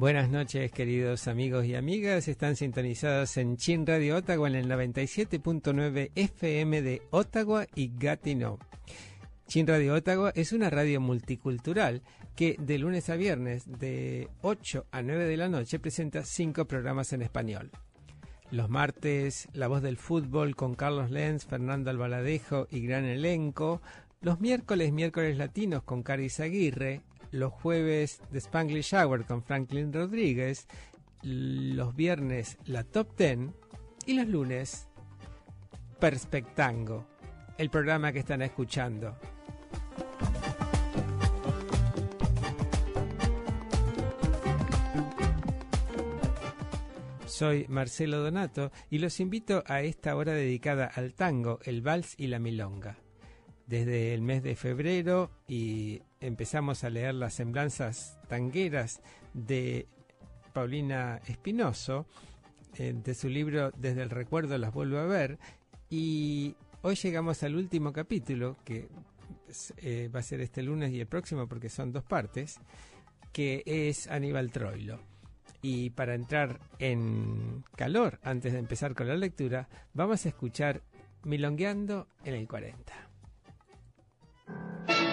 Buenas noches, queridos amigos y amigas. Están sintonizados en Chin Radio Ottawa en el 97.9 FM de Ottawa y Gatineau. Chin Radio Ottawa es una radio multicultural que de lunes a viernes de 8 a 9 de la noche presenta cinco programas en español. Los martes, La Voz del Fútbol con Carlos Lenz, Fernando Albaladejo y gran elenco. Los miércoles, miércoles latinos con Caris Aguirre. Los jueves, The Spanglish Hour con Franklin Rodríguez. Los viernes, la Top Ten. Y los lunes, Perspectango, el programa que están escuchando. Soy Marcelo Donato y los invito a esta hora dedicada al tango, el vals y la milonga. Desde el mes de febrero y empezamos a leer las semblanzas tangueras de Paulina Espinoso, eh, de su libro Desde el recuerdo las vuelvo a ver, y hoy llegamos al último capítulo, que eh, va a ser este lunes y el próximo porque son dos partes, que es Aníbal Troilo. Y para entrar en calor, antes de empezar con la lectura, vamos a escuchar Milongueando en el 40. thank you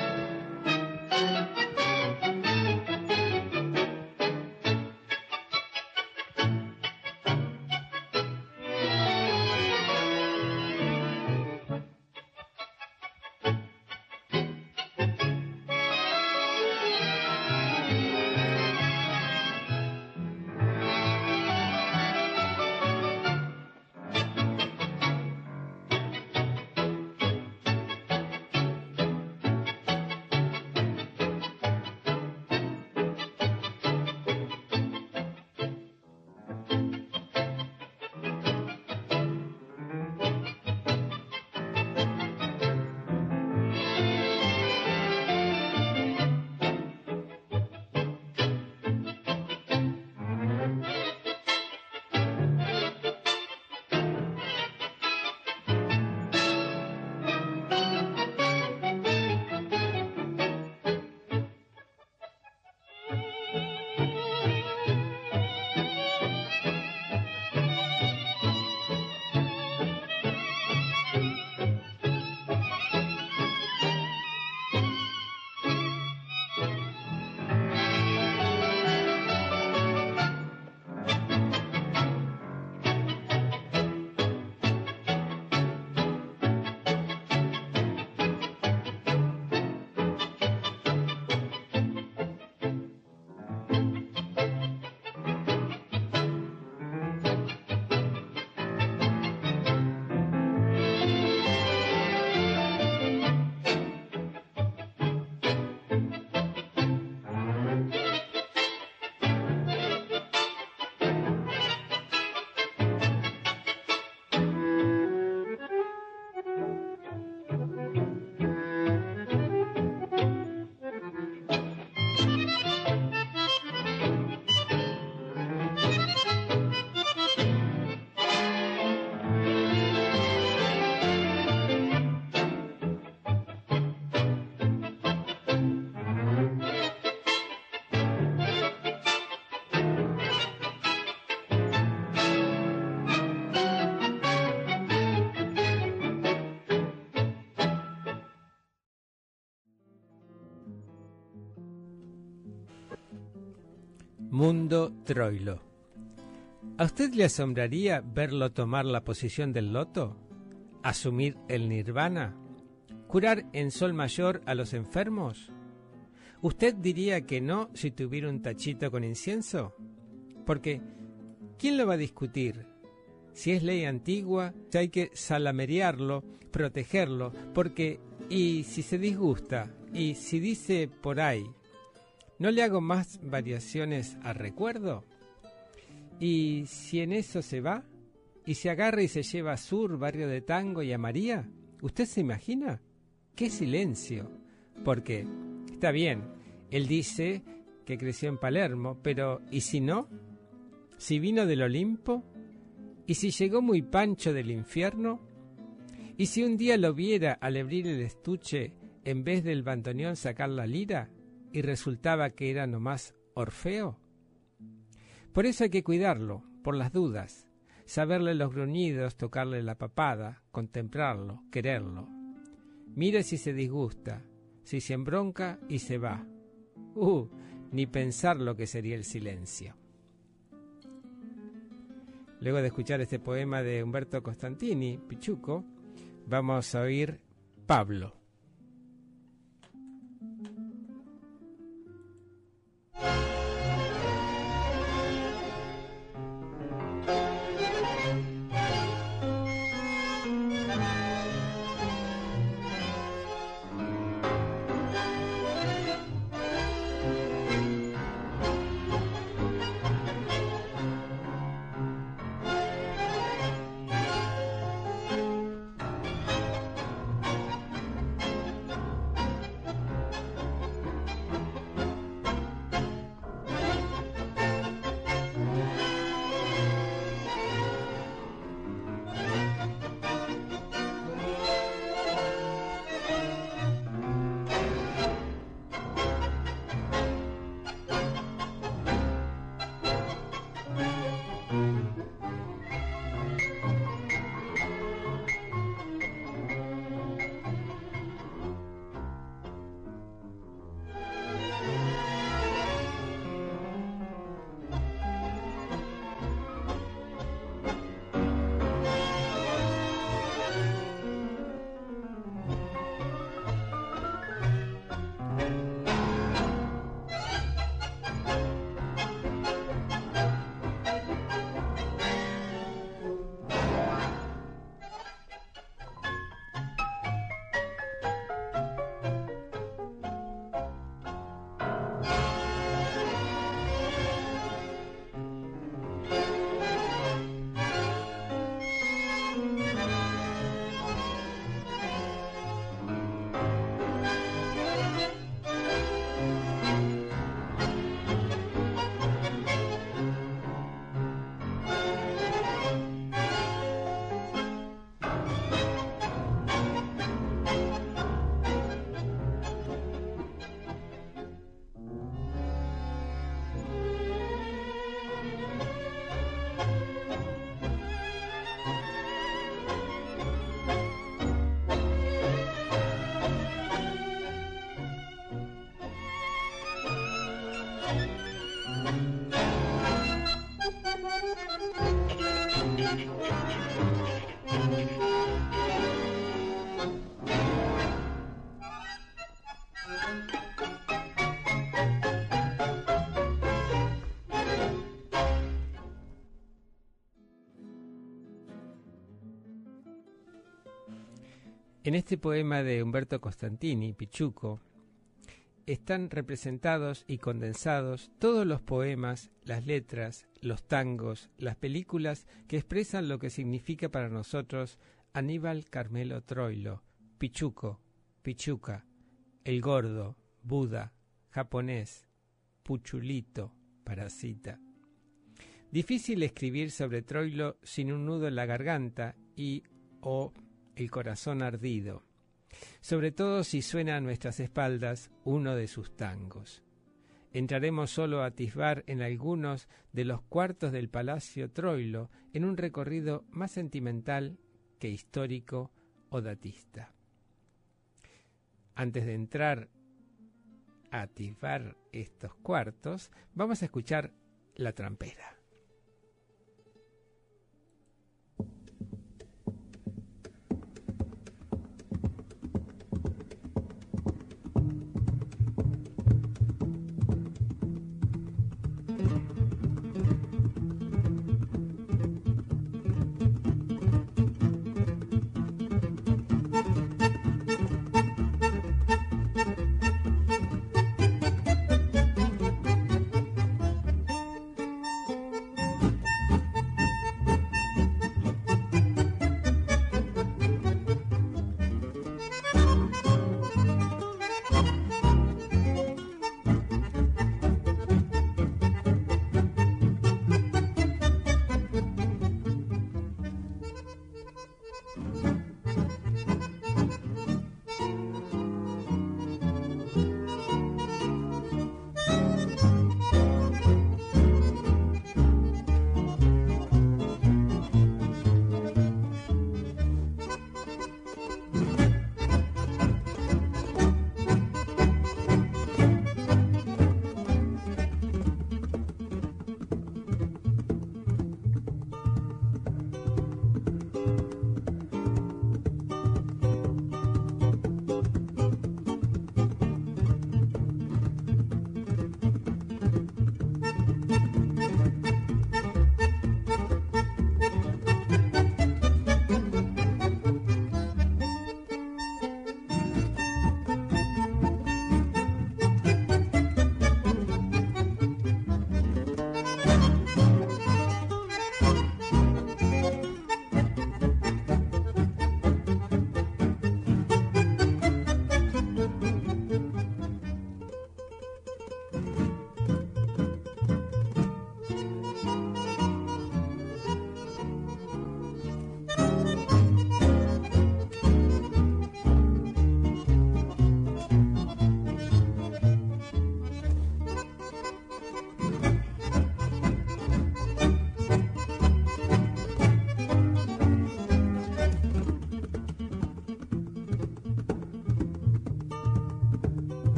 Mundo Troilo. ¿A usted le asombraría verlo tomar la posición del loto? ¿Asumir el nirvana? ¿Curar en sol mayor a los enfermos? ¿Usted diría que no si tuviera un tachito con incienso? Porque, ¿quién lo va a discutir? si es ley antigua, hay que salamerearlo, protegerlo, porque y si se disgusta, y si dice por ahí, ¿no le hago más variaciones al recuerdo? Y si en eso se va, y se agarra y se lleva a Sur, barrio de Tango y a María, ¿usted se imagina? ¡Qué silencio! Porque, está bien, él dice que creció en Palermo, pero ¿y si no? ¿Si vino del Olimpo? ¿Y si llegó muy pancho del infierno? ¿Y si un día lo viera al abrir el estuche en vez del bandoneón sacar la lira y resultaba que era nomás Orfeo? Por eso hay que cuidarlo, por las dudas, saberle los gruñidos, tocarle la papada, contemplarlo, quererlo. Mire si se disgusta, si se embronca y se va. Uh, ni pensar lo que sería el silencio. Luego de escuchar este poema de Humberto Costantini, Pichuco, vamos a oír Pablo. En este poema de Humberto Costantini, Pichuco, están representados y condensados todos los poemas, las letras, los tangos, las películas que expresan lo que significa para nosotros Aníbal Carmelo Troilo, Pichuco, Pichuca, El Gordo, Buda, Japonés, Puchulito, Parasita. Difícil escribir sobre Troilo sin un nudo en la garganta y o el corazón ardido, sobre todo si suena a nuestras espaldas uno de sus tangos. Entraremos solo a atisbar en algunos de los cuartos del Palacio Troilo en un recorrido más sentimental que histórico o datista. Antes de entrar a atisbar estos cuartos, vamos a escuchar la trampera.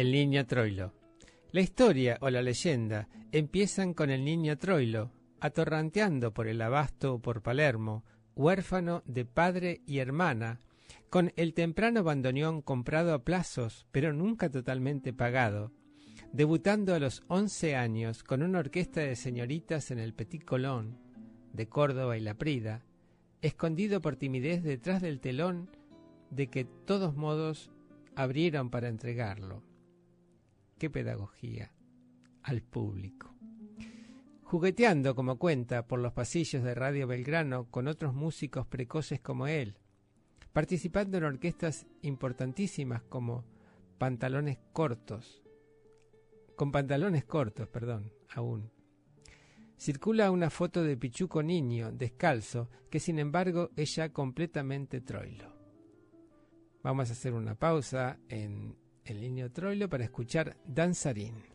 El niño Troilo. La historia o la leyenda empiezan con el niño Troilo, atorranteando por el abasto o por Palermo, huérfano de padre y hermana, con el temprano bandoneón comprado a plazos, pero nunca totalmente pagado, debutando a los once años con una orquesta de señoritas en el Petit Colón, de Córdoba y La Prida, escondido por timidez detrás del telón de que todos modos abrieron para entregarlo. ¡Qué pedagogía! Al público. Jugueteando, como cuenta, por los pasillos de Radio Belgrano con otros músicos precoces como él, participando en orquestas importantísimas como Pantalones Cortos, con pantalones cortos, perdón, aún. Circula una foto de Pichuco niño, descalzo, que sin embargo es ya completamente troilo. Vamos a hacer una pausa en el niño troilo para escuchar Danzarín.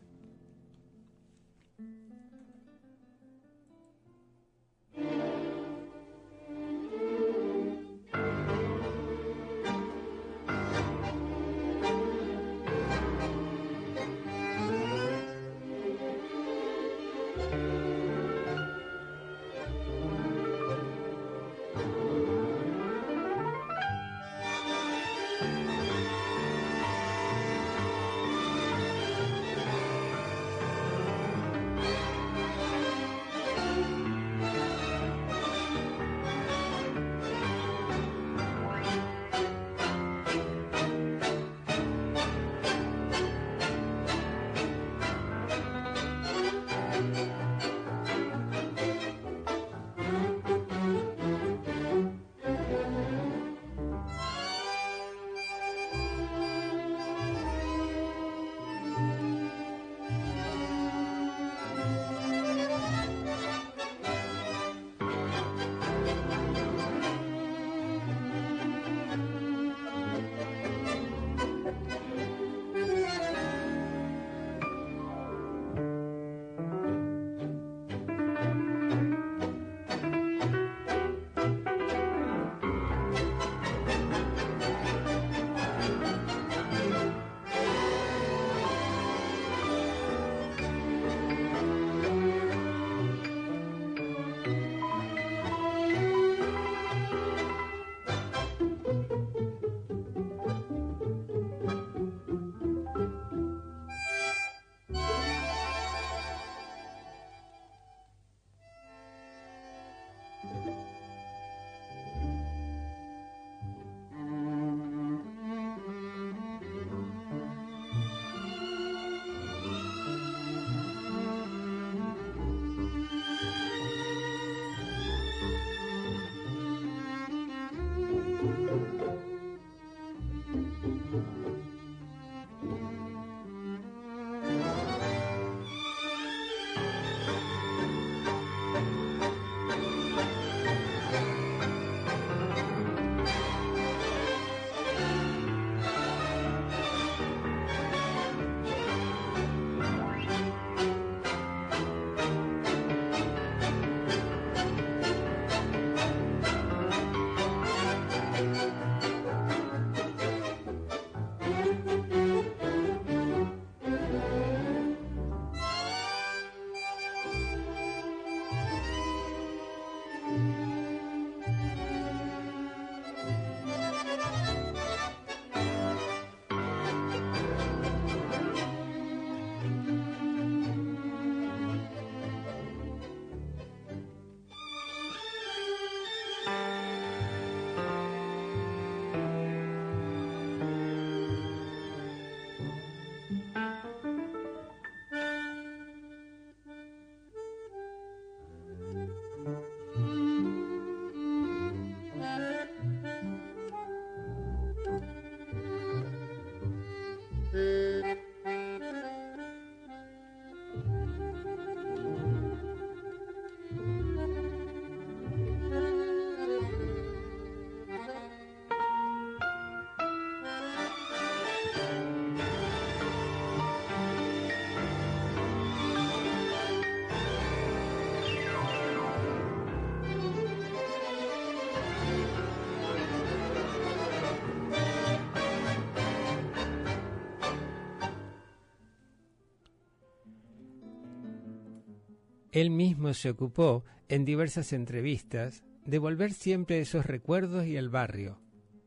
Él mismo se ocupó, en diversas entrevistas, de volver siempre esos recuerdos y el barrio.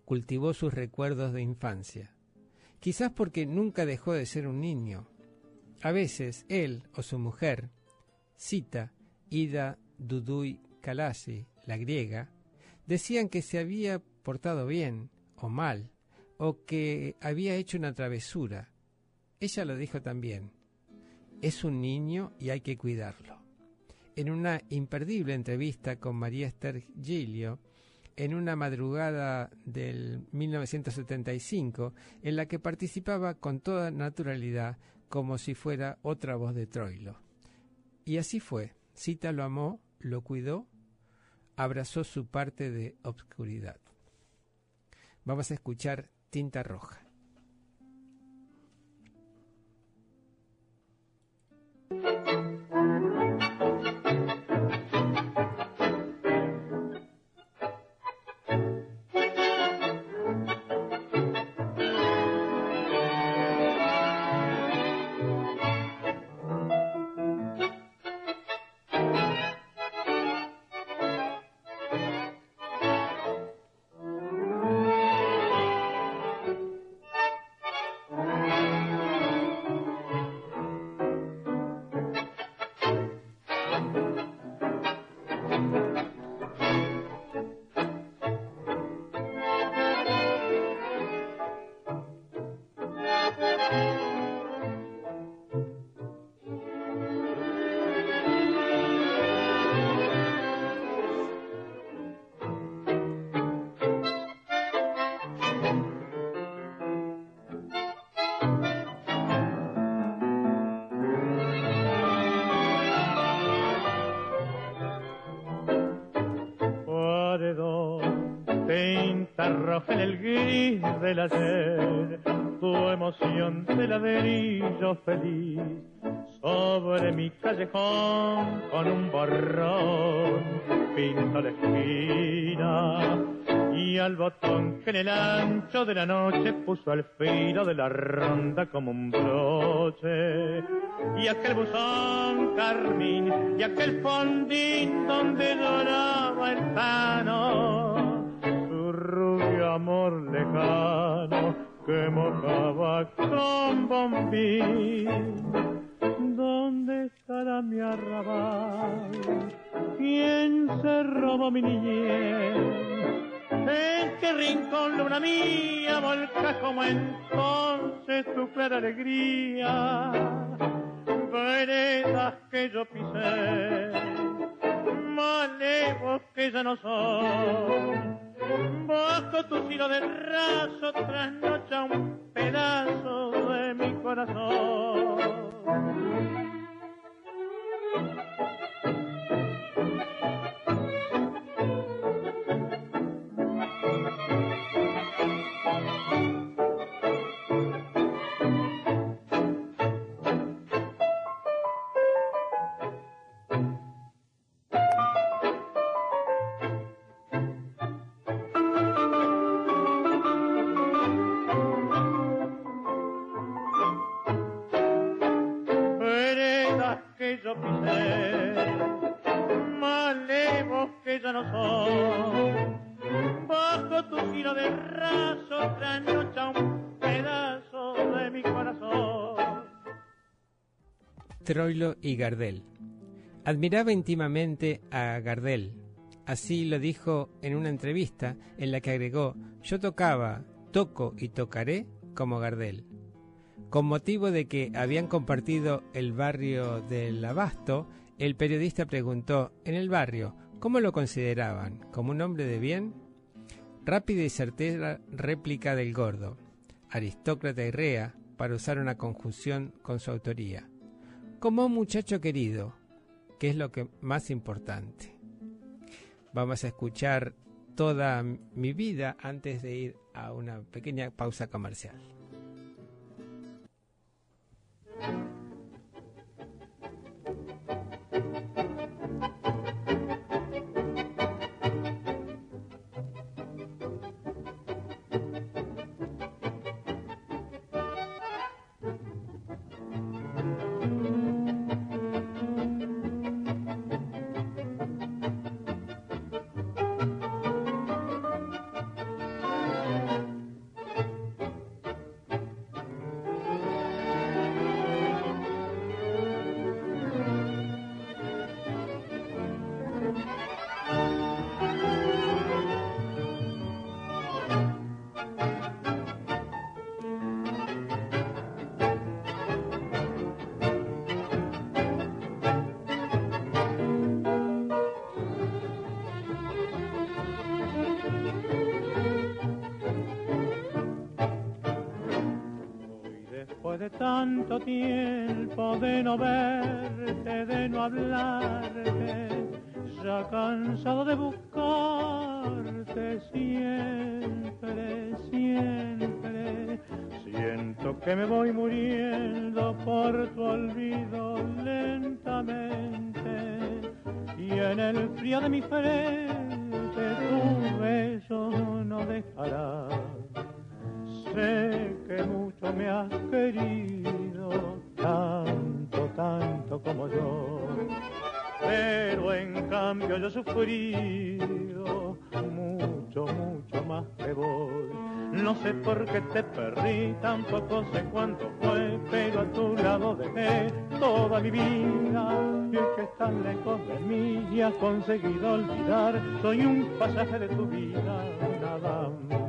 Cultivó sus recuerdos de infancia. Quizás porque nunca dejó de ser un niño. A veces él o su mujer, Cita, Ida Duduy Kalasi, la griega, decían que se había portado bien o mal, o que había hecho una travesura. Ella lo dijo también. Es un niño y hay que cuidarlo en una imperdible entrevista con María Esther Gilio en una madrugada del 1975 en la que participaba con toda naturalidad como si fuera otra voz de Troilo. Y así fue. Cita lo amó, lo cuidó, abrazó su parte de obscuridad. Vamos a escuchar Tinta Roja. En el gris del ayer, tu emoción de ladrillo feliz sobre mi callejón con un borrón. Pinto la esquina y al botón que en el ancho de la noche puso al filo de la ronda como un broche. Y aquel buzón carmín y aquel fondín donde lloraba el tano amor lejano que mojaba con bombín. ¿Dónde estará mi arrabal? ¿Quién se robó mi niñez? ¿En qué rincón luna mía volca como entonces tu clara alegría? Veredas que yo pisé, malevos que ya no son Bajo tu filo de raso trasnocha un pedazo de mi corazón. Troilo y Gardel. Admiraba íntimamente a Gardel. Así lo dijo en una entrevista en la que agregó, yo tocaba, toco y tocaré como Gardel. Con motivo de que habían compartido el barrio del Abasto, el periodista preguntó, en el barrio, ¿cómo lo consideraban? ¿Como un hombre de bien? Rápida y certera réplica del gordo, aristócrata y rea, para usar una conjunción con su autoría como un muchacho querido, que es lo que más importante. Vamos a escuchar toda mi vida antes de ir a una pequeña pausa comercial. De no verte, de no hablarte, ya cansado de buscarte siempre, siempre, siento que me voy muriendo por tu olvido lentamente y en el frío de mi frente qué te perdí, tampoco sé cuánto fue, pero a tu lado dejé toda mi vida. Y es que estás lejos de mí y has conseguido olvidar, soy un pasaje de tu vida, nada más.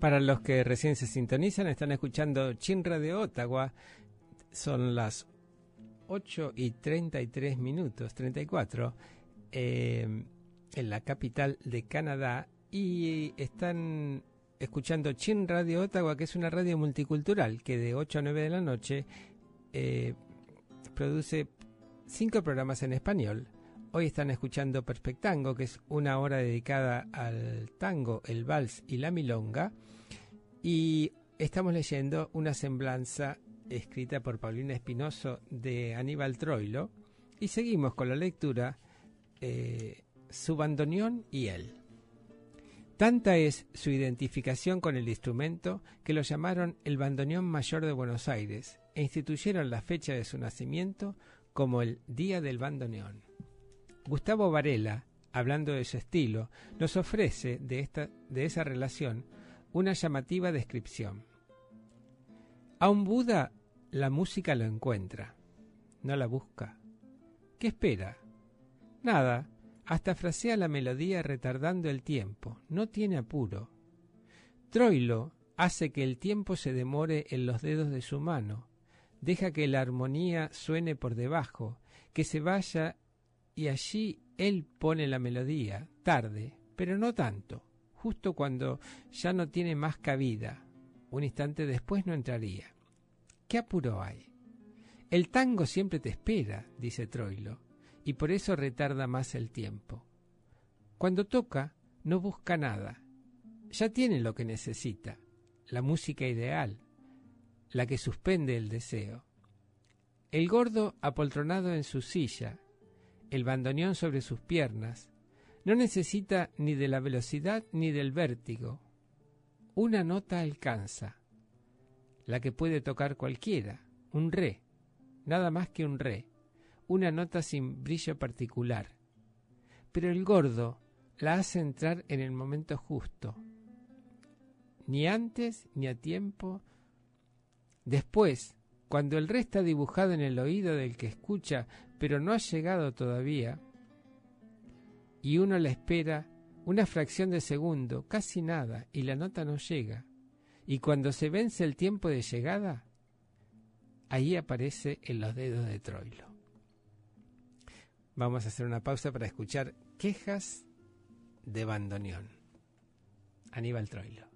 Para los que recién se sintonizan, están escuchando Chinra de Ottawa. Son las 8 y 33 minutos, 34, eh, en la capital de Canadá. Y están escuchando Chin Radio Ottawa, que es una radio multicultural que de 8 a 9 de la noche eh, produce cinco programas en español. Hoy están escuchando Perspectango, que es una hora dedicada al tango, el vals y la milonga. Y estamos leyendo una semblanza escrita por Paulina Espinoso de Aníbal Troilo. Y seguimos con la lectura eh, Su bandoneón y él. Tanta es su identificación con el instrumento que lo llamaron el bandoneón mayor de Buenos Aires e instituyeron la fecha de su nacimiento como el Día del Bandoneón. Gustavo Varela, hablando de su estilo, nos ofrece de, esta, de esa relación una llamativa descripción. A un Buda la música lo encuentra, no la busca. ¿Qué espera? Nada, hasta frasea la melodía retardando el tiempo, no tiene apuro. Troilo hace que el tiempo se demore en los dedos de su mano, deja que la armonía suene por debajo, que se vaya y allí él pone la melodía, tarde, pero no tanto, justo cuando ya no tiene más cabida. Un instante después no entraría. ¿Qué apuro hay? El tango siempre te espera, dice Troilo, y por eso retarda más el tiempo. Cuando toca, no busca nada. Ya tiene lo que necesita, la música ideal, la que suspende el deseo. El gordo apoltronado en su silla, el bandoneón sobre sus piernas, no necesita ni de la velocidad ni del vértigo. Una nota alcanza, la que puede tocar cualquiera, un re, nada más que un re, una nota sin brillo particular. Pero el gordo la hace entrar en el momento justo, ni antes ni a tiempo. Después, cuando el re está dibujado en el oído del que escucha, pero no ha llegado todavía, y uno la espera una fracción de segundo, casi nada, y la nota no llega. Y cuando se vence el tiempo de llegada, Ahí aparece en los dedos de Troilo. Vamos a hacer una pausa para escuchar quejas de bandoneón. Aníbal Troilo.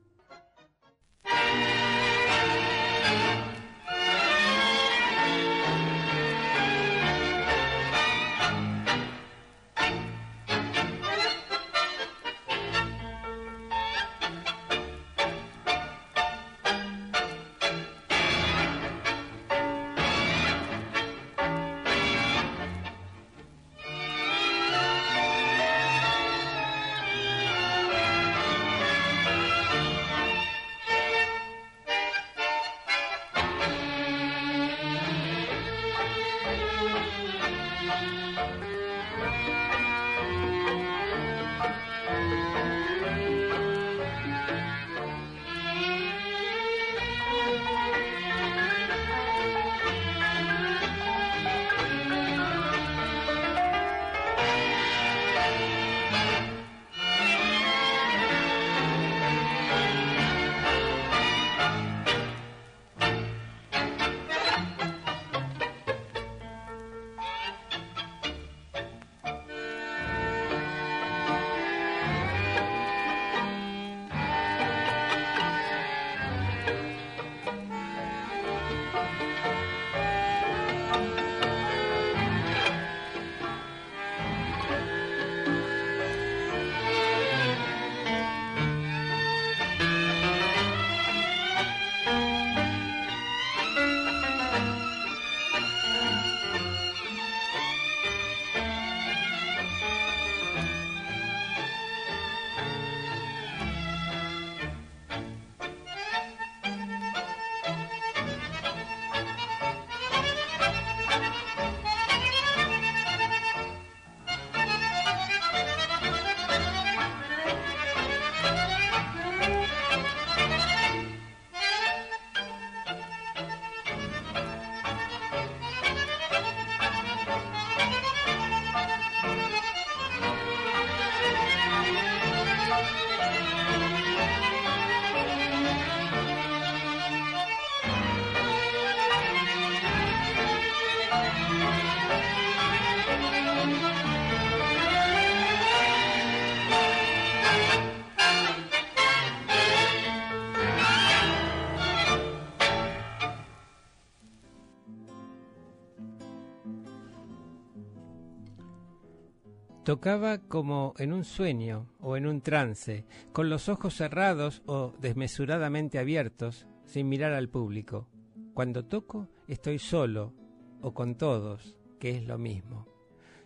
Tocaba como en un sueño o en un trance, con los ojos cerrados o desmesuradamente abiertos, sin mirar al público. Cuando toco estoy solo o con todos, que es lo mismo.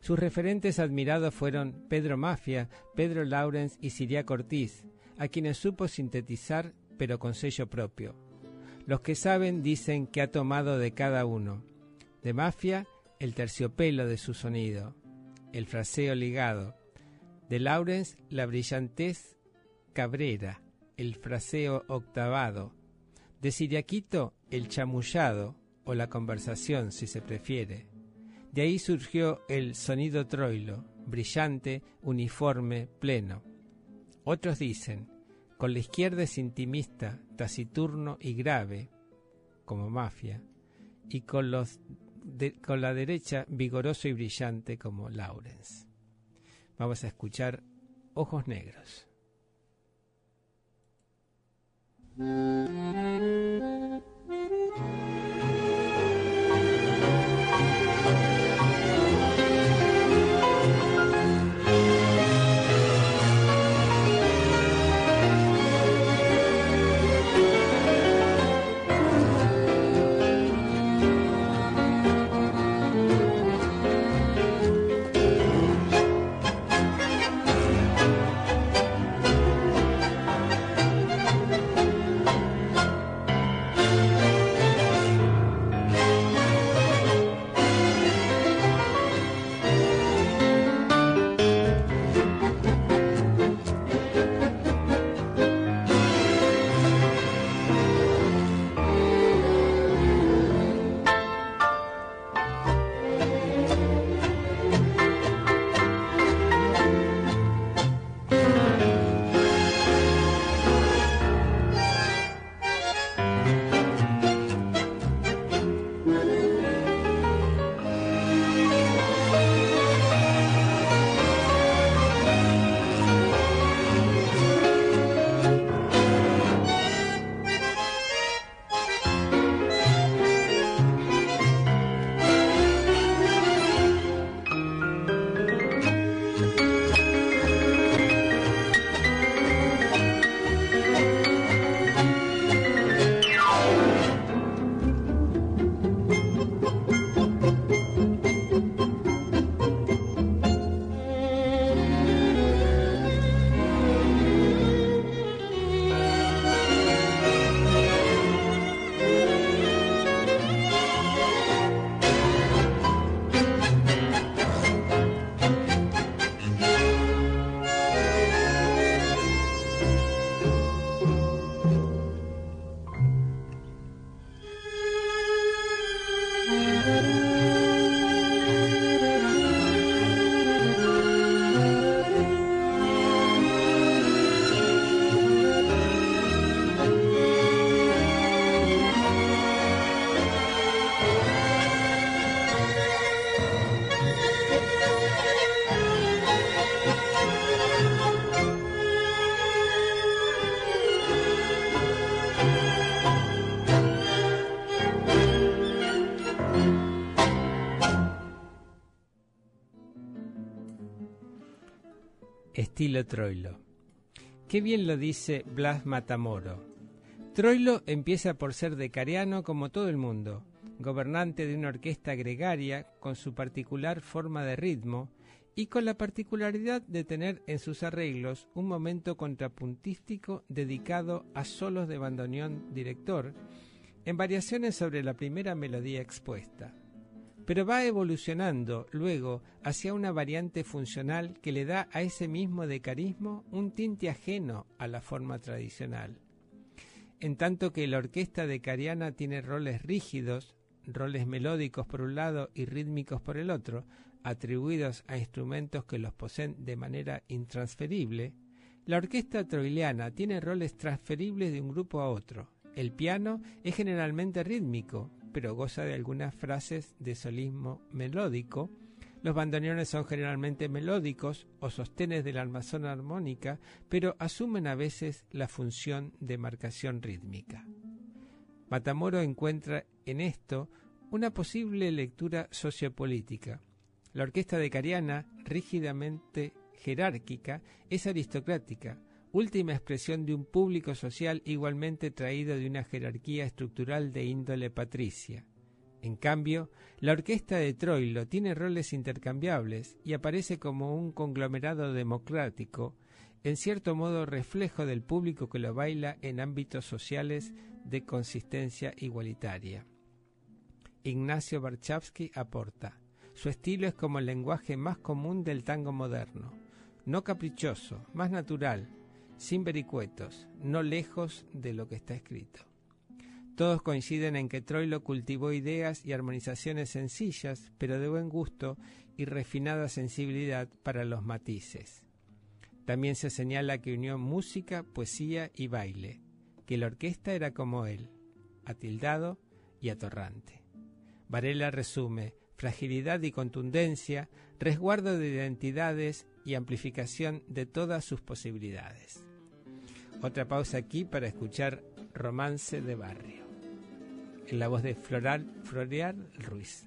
Sus referentes admirados fueron Pedro Mafia, Pedro Laurens y Siria Ortiz, a quienes supo sintetizar pero con sello propio. Los que saben dicen que ha tomado de cada uno. De Mafia, el terciopelo de su sonido el fraseo ligado. De Laurens, la brillantez cabrera, el fraseo octavado. De Siriaquito, el chamullado, o la conversación, si se prefiere. De ahí surgió el sonido troilo, brillante, uniforme, pleno. Otros dicen, con la izquierda es intimista, taciturno y grave, como mafia, y con los con la derecha vigoroso y brillante como Lawrence. Vamos a escuchar Ojos Negros. estilo Troilo. Qué bien lo dice Blas Matamoro. Troilo empieza por ser decariano como todo el mundo, gobernante de una orquesta gregaria con su particular forma de ritmo y con la particularidad de tener en sus arreglos un momento contrapuntístico dedicado a solos de bandoneón director, en variaciones sobre la primera melodía expuesta pero va evolucionando luego hacia una variante funcional que le da a ese mismo decarismo un tinte ajeno a la forma tradicional. En tanto que la orquesta decariana tiene roles rígidos, roles melódicos por un lado y rítmicos por el otro, atribuidos a instrumentos que los poseen de manera intransferible, la orquesta troiliana tiene roles transferibles de un grupo a otro. El piano es generalmente rítmico, pero goza de algunas frases de solismo melódico. Los bandoneones son generalmente melódicos o sostenes de la armazón armónica, pero asumen a veces la función de marcación rítmica. Matamoro encuentra en esto una posible lectura sociopolítica. La orquesta de Cariana, rígidamente jerárquica, es aristocrática, última expresión de un público social igualmente traído de una jerarquía estructural de índole patricia. En cambio, la orquesta de Troilo tiene roles intercambiables y aparece como un conglomerado democrático, en cierto modo reflejo del público que lo baila en ámbitos sociales de consistencia igualitaria. Ignacio Barchavsky aporta, su estilo es como el lenguaje más común del tango moderno, no caprichoso, más natural, sin vericuetos, no lejos de lo que está escrito. Todos coinciden en que Troilo cultivó ideas y armonizaciones sencillas, pero de buen gusto y refinada sensibilidad para los matices. También se señala que unió música, poesía y baile, que la orquesta era como él, atildado y atorrante. Varela resume fragilidad y contundencia, resguardo de identidades y amplificación de todas sus posibilidades. Otra pausa aquí para escuchar Romance de Barrio, en la voz de Floral, Ruiz.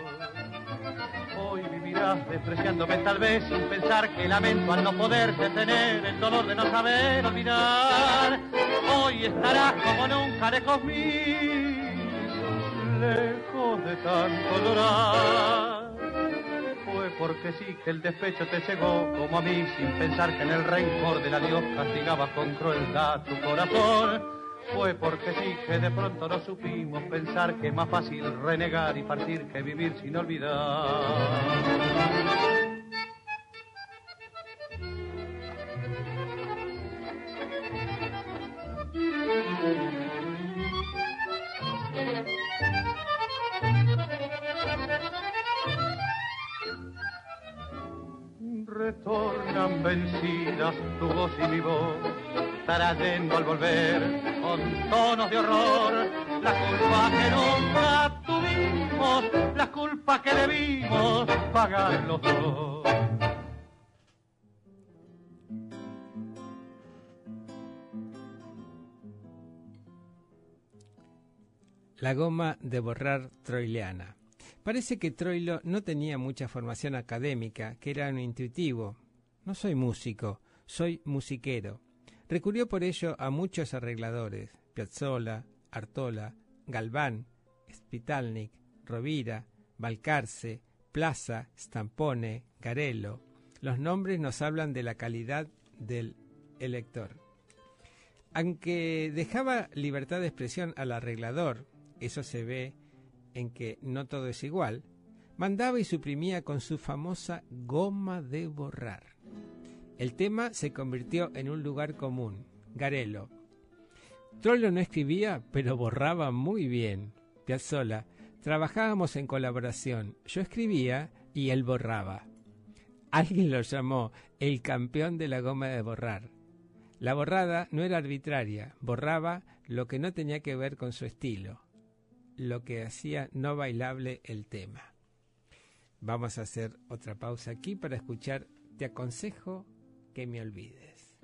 hoy vivirás despreciándome tal vez sin pensar que lamento al no poder detener el dolor de no saber olvidar. Hoy estarás como nunca lejos míos, lejos de tanto llorar. Fue porque sí que el despecho te cegó como a mí sin pensar que en el rencor del adiós castigaba con crueldad tu corazón. Fue porque sí que de pronto no supimos pensar que es más fácil renegar y partir que vivir sin olvidar. Retornan vencidas tu voz y mi voz, trayendo al volver con tonos de horror la culpa que nunca tuvimos, la culpa que debimos pagar los dos. La goma de borrar troileana. Parece que Troilo no tenía mucha formación académica, que era un intuitivo. No soy músico, soy musiquero. Recurrió por ello a muchos arregladores, Piazzolla, Artola, Galván, Spitalnik, Rovira, Balcarce, Plaza, Stampone, Garello. Los nombres nos hablan de la calidad del elector. Aunque dejaba libertad de expresión al arreglador, eso se ve en que no todo es igual, mandaba y suprimía con su famosa goma de borrar. El tema se convirtió en un lugar común, Garelo. Trollo no escribía, pero borraba muy bien. Piazzolla, trabajábamos en colaboración. Yo escribía y él borraba. Alguien lo llamó el campeón de la goma de borrar. La borrada no era arbitraria, borraba lo que no tenía que ver con su estilo lo que hacía no bailable el tema. Vamos a hacer otra pausa aquí para escuchar Te aconsejo que me olvides.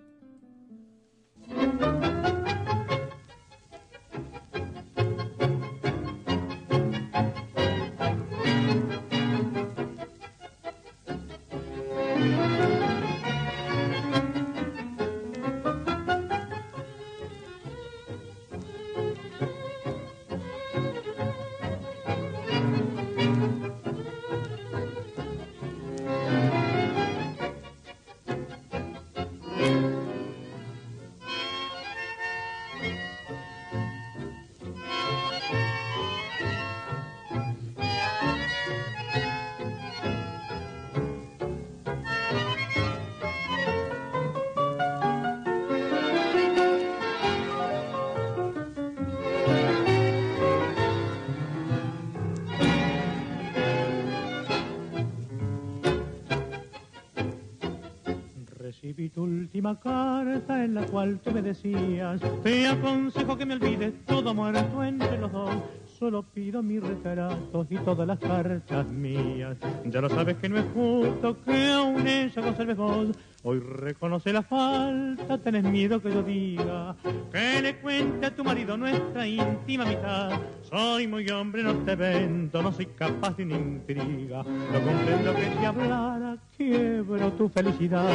Cual tú me decías, te aconsejo que me olvides todo muerto entre los dos. Solo pido mis retratos y todas las cartas mías. Ya lo sabes que no es justo que aún ella conserves vos. Hoy reconoce la falta, tenés miedo que yo diga que le cuente a tu marido nuestra íntima mitad. Soy muy hombre, no te vendo, no soy capaz de una intriga. No comprendo que te hablara, quiebro tu felicidad.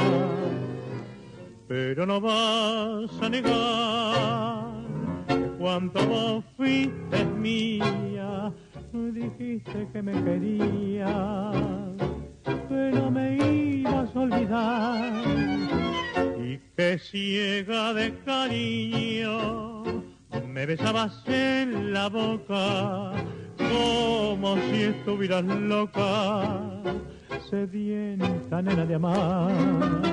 Pero no vas a negar que cuando vos fuiste mía, dijiste que me querías que no me ibas a olvidar y que ciega de cariño me besabas en la boca como si estuvieras loca, sedienta nena de amar.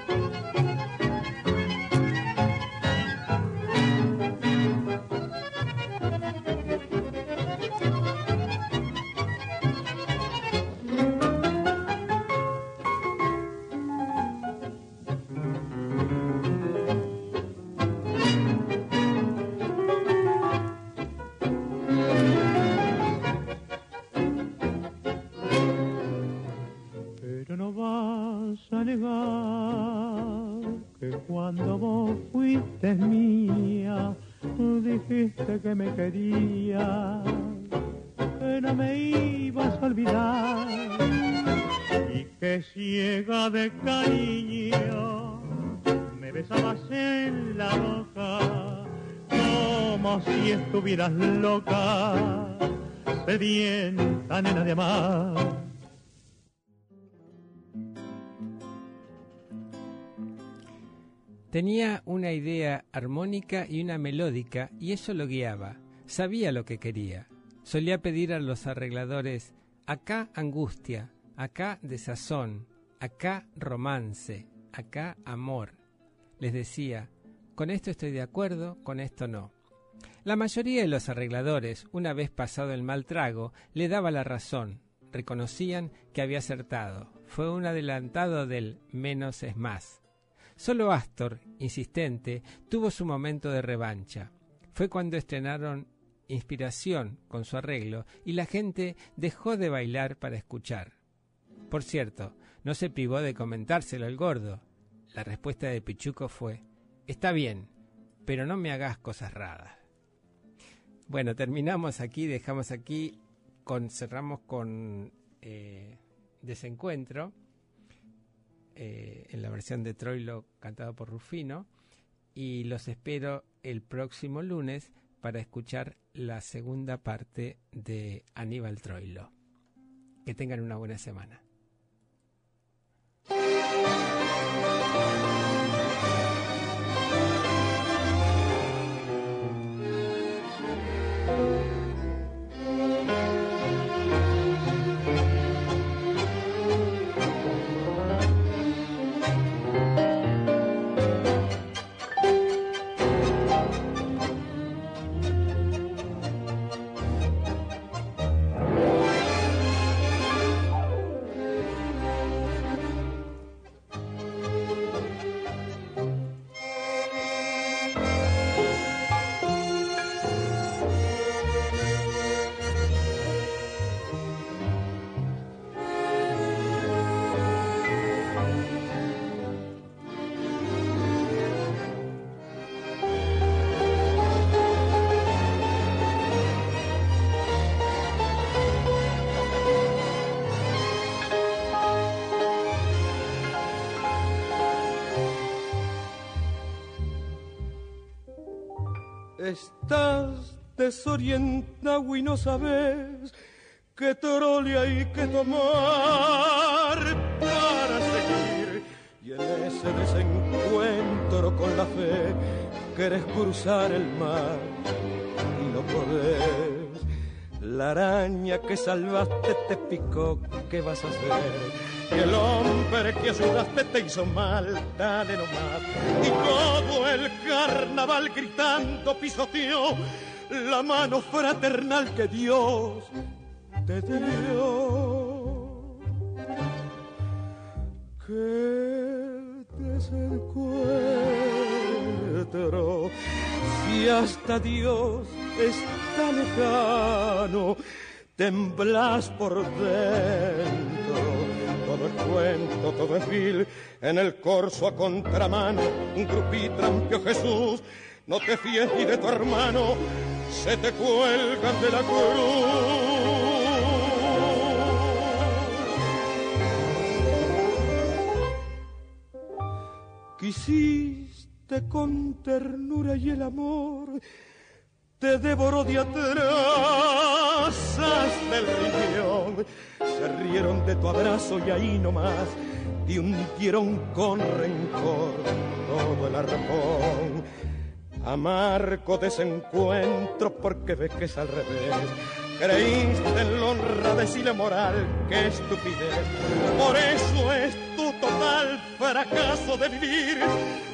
a negar que cuando vos fuiste mía, dijiste que me querías, que no me ibas a olvidar y que ciega de cariño me besabas en la boca como si estuvieras loca, sedienta nena de amar. Tenía una idea armónica y una melódica y eso lo guiaba. Sabía lo que quería. Solía pedir a los arregladores, acá angustia, acá desazón, acá romance, acá amor. Les decía, con esto estoy de acuerdo, con esto no. La mayoría de los arregladores, una vez pasado el mal trago, le daba la razón, reconocían que había acertado. Fue un adelantado del menos es más. Solo Astor, insistente, tuvo su momento de revancha. Fue cuando estrenaron Inspiración con su arreglo y la gente dejó de bailar para escuchar. Por cierto, no se privó de comentárselo al gordo. La respuesta de Pichuco fue, está bien, pero no me hagas cosas raras. Bueno, terminamos aquí, dejamos aquí, cerramos con eh, Desencuentro, eh, en la versión de Troilo cantado por Rufino, y los espero el próximo lunes para escuchar la segunda parte de Aníbal Troilo. Que tengan una buena semana. Estás desorientado y no sabes qué trole hay que tomar para seguir. Y en ese desencuentro con la fe quieres cruzar el mar y no podés. La araña que salvaste te picó, ¿qué vas a hacer? Y el hombre que ayudaste te hizo mal, dale nomás. Y todo el carnaval gritando pisoteó la mano fraternal que Dios te dio. Que desencuentro, si hasta Dios está lejano, temblas por dentro todo es cuento, todo es vil. En el corso a contramano, un grupito amplio Jesús. No te fíes ni de tu hermano, se te cuelgan de la cruz. Quisiste con ternura y el amor te devoró de atrás hasta el riñón. Se rieron de tu abrazo y ahí nomás te hundieron con rencor todo el arpón. Amargo desencuentro porque ves que es al revés. Creíste en la honradez y la moral, qué estupidez. Por eso es tu total fracaso de vivir.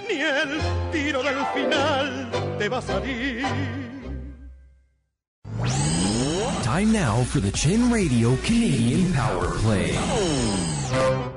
Ni el tiro del final te va a salir. Time now for the Chin Radio Canadian Power Play.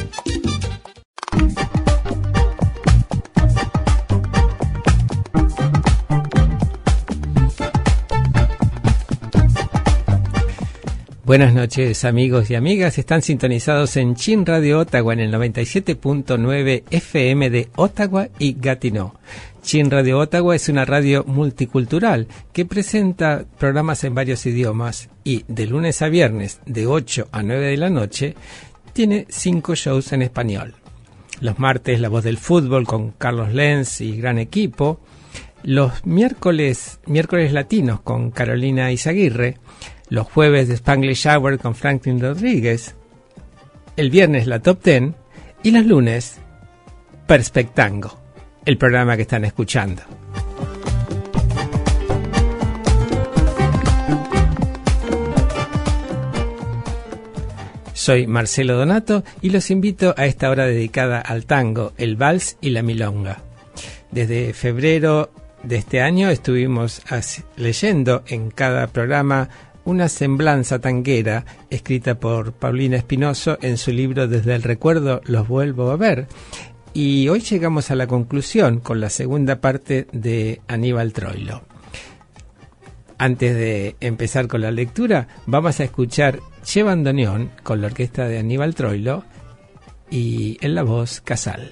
Buenas noches amigos y amigas, están sintonizados en Chin Radio Ottawa en el 97.9 FM de Ottawa y Gatineau. Chin Radio Ottawa es una radio multicultural que presenta programas en varios idiomas y de lunes a viernes de 8 a 9 de la noche tiene cinco shows en español. Los martes La Voz del Fútbol con Carlos Lenz y gran equipo. Los miércoles, miércoles latinos con Carolina Izaguirre los jueves de Spanglish Hour con Franklin Rodríguez, el viernes la Top Ten y los lunes Perspectango, el programa que están escuchando. Soy Marcelo Donato y los invito a esta hora dedicada al tango, el vals y la milonga. Desde febrero de este año estuvimos leyendo en cada programa una semblanza tanguera escrita por Paulina Espinoso en su libro Desde el recuerdo los vuelvo a ver. Y hoy llegamos a la conclusión con la segunda parte de Aníbal Troilo. Antes de empezar con la lectura, vamos a escuchar Che Bandoneón con la orquesta de Aníbal Troilo y en la voz Casal.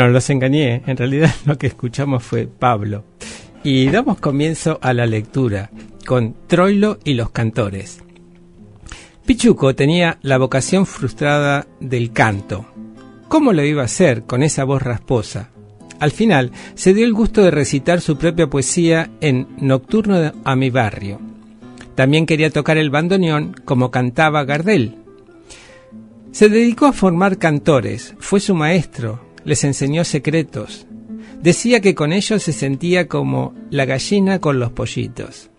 Bueno, los engañé. En realidad lo que escuchamos fue Pablo. Y damos comienzo a la lectura con Troilo y los cantores. Pichuco tenía la vocación frustrada del canto. ¿Cómo lo iba a hacer con esa voz rasposa? Al final se dio el gusto de recitar su propia poesía en Nocturno a mi barrio. También quería tocar el bandoneón como cantaba Gardel. Se dedicó a formar cantores, fue su maestro, les enseñó secretos. Decía que con ellos se sentía como la gallina con los pollitos.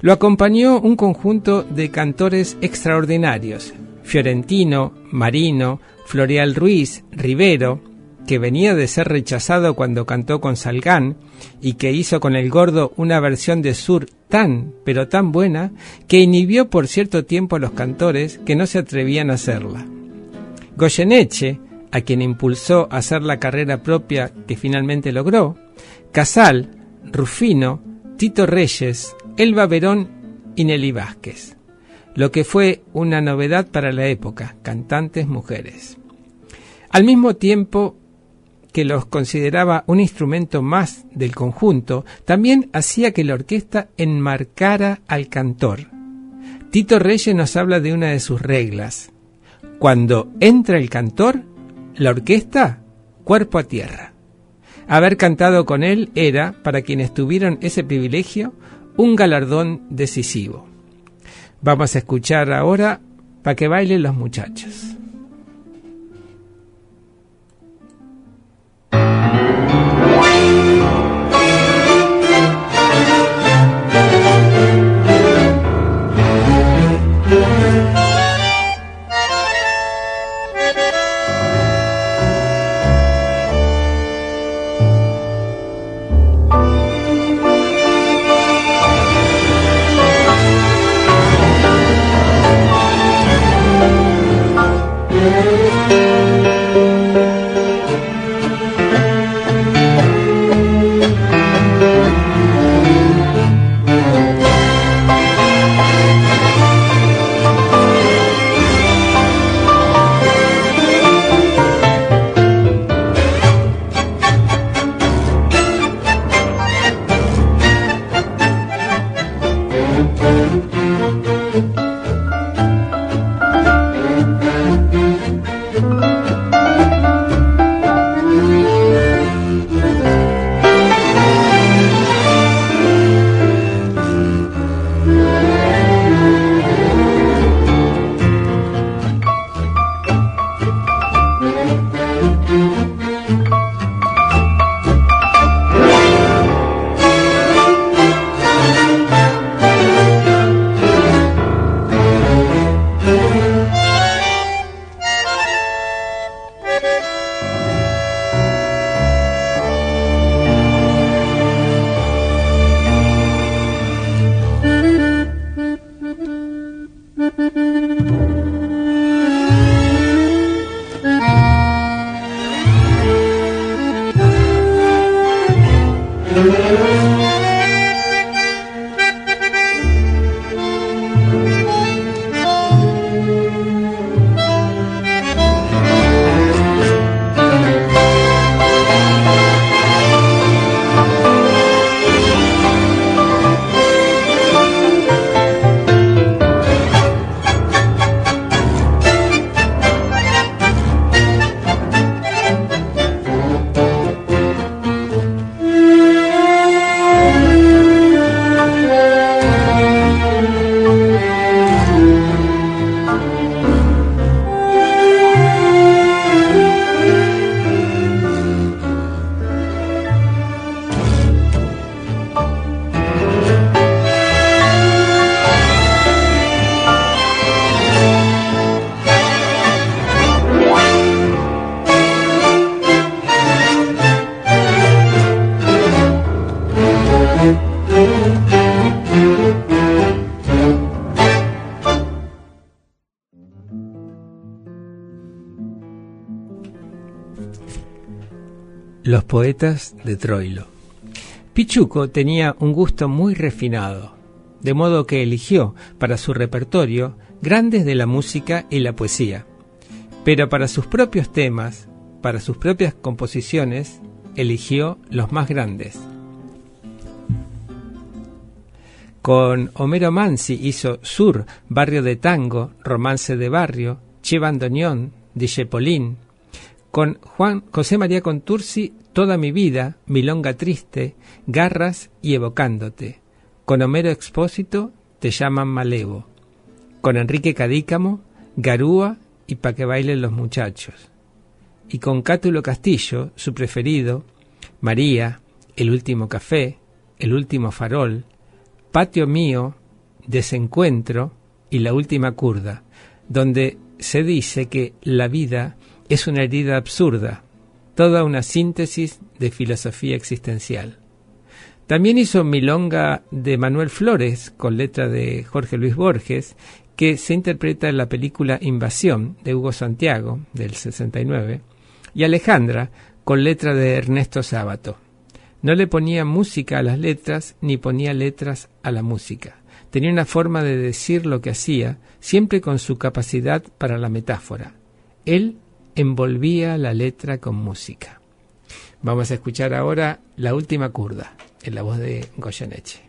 Lo acompañó un conjunto de cantores extraordinarios, Fiorentino, Marino, Floreal Ruiz, Rivero, que venía de ser rechazado cuando cantó con Salgán y que hizo con el gordo una versión de Sur tan, pero tan buena, que inhibió por cierto tiempo a los cantores que no se atrevían a hacerla. Goyeneche, a quien impulsó a hacer la carrera propia que finalmente logró, Casal, Rufino, Tito Reyes, Elba Verón y Nelly Vázquez, lo que fue una novedad para la época, cantantes mujeres. Al mismo tiempo que los consideraba un instrumento más del conjunto, también hacía que la orquesta enmarcara al cantor. Tito Reyes nos habla de una de sus reglas. Cuando entra el cantor, la orquesta, cuerpo a tierra. Haber cantado con él era, para quienes tuvieron ese privilegio, un galardón decisivo. Vamos a escuchar ahora para que bailen los muchachos. Poetas de Troilo. Pichuco tenía un gusto muy refinado, de modo que eligió para su repertorio grandes de la música y la poesía. Pero para sus propios temas, para sus propias composiciones, eligió los más grandes. Con Homero Mansi hizo Sur, Barrio de Tango, Romance de Barrio, Che Bandoneón, Dijepolín. Con Juan José María Contursi, Toda mi vida, Milonga Triste, Garras y Evocándote. Con Homero Expósito, te llaman Malevo, con Enrique Cadícamo, Garúa y Pa' que bailen los muchachos. Y con Cátulo Castillo, su preferido, María, El último café, El último farol, Patio mío, Desencuentro y La última curda, donde se dice que la vida es una herida absurda, toda una síntesis de filosofía existencial. También hizo Milonga de Manuel Flores, con letra de Jorge Luis Borges, que se interpreta en la película Invasión de Hugo Santiago, del 69, y Alejandra, con letra de Ernesto Sábato. No le ponía música a las letras ni ponía letras a la música. Tenía una forma de decir lo que hacía, siempre con su capacidad para la metáfora. Él envolvía la letra con música. Vamos a escuchar ahora la última curda en la voz de Goyeneche.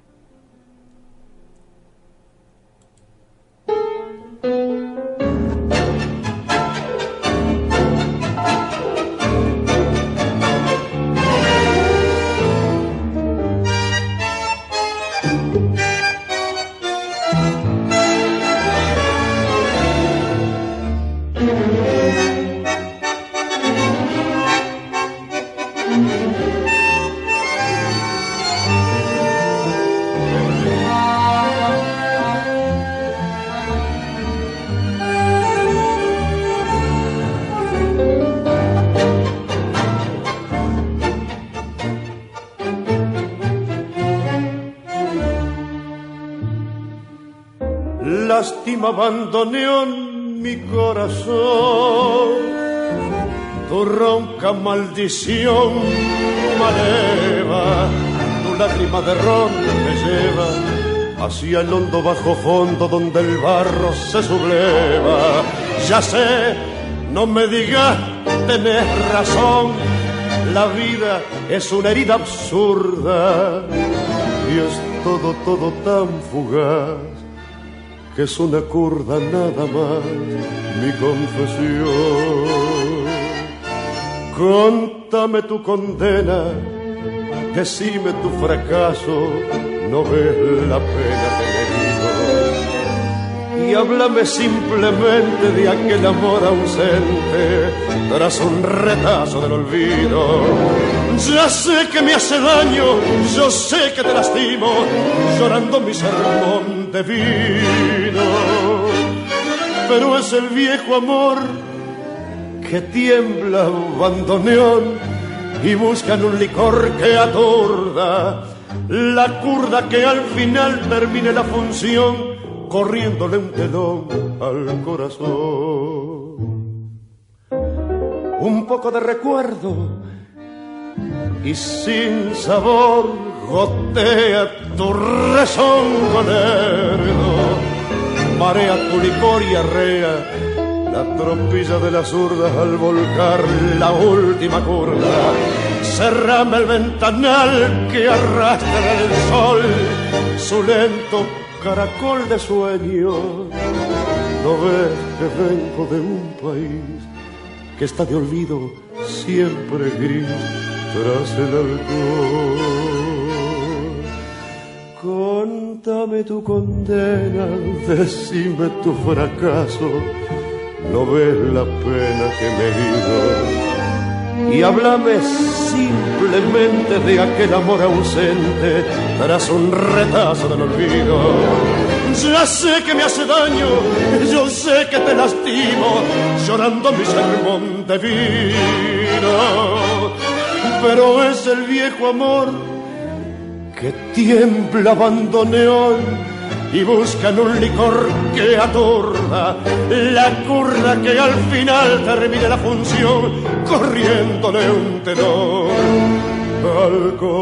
Lástima en mi corazón. Tu ronca maldición maleva, tu lágrima de ron me lleva hacia el hondo bajo fondo donde el barro se subleva. Ya sé, no me digas, tenés razón, la vida es una herida absurda y es todo, todo tan fugaz que es una curda nada más mi confesión. Contame tu condena, decime tu fracaso, no ves la pena que y háblame simplemente de aquel amor ausente tras un retazo del olvido. Ya sé que me hace daño, yo sé que te lastimo, llorando mi sermón de Pero es el viejo amor que tiembla bandoneón y buscan un licor que atorda la curda que al final termine la función corriéndole un telón al corazón. Un poco de recuerdo y sin sabor gotea tu rezongo lerdo, marea tu licor y arrea la tropilla de las zurdas al volcar la última curva. Cerrame el ventanal que arrastra el sol, su lento caracol de sueño. No ves que vengo de un país que está de olvido siempre gris tras el alcohol. Contame tu condena, decime tu fracaso, no ves la pena que me dio y háblame simplemente de aquel amor ausente tras un retazo del olvido. Ya sé que me hace daño, yo sé que te lastimo, llorando mi sermón de vino. Pero es el viejo amor que tiembla abandoneón y buscan un licor que atorda la curda que al final termine la función corriéndole un tenor al corazón.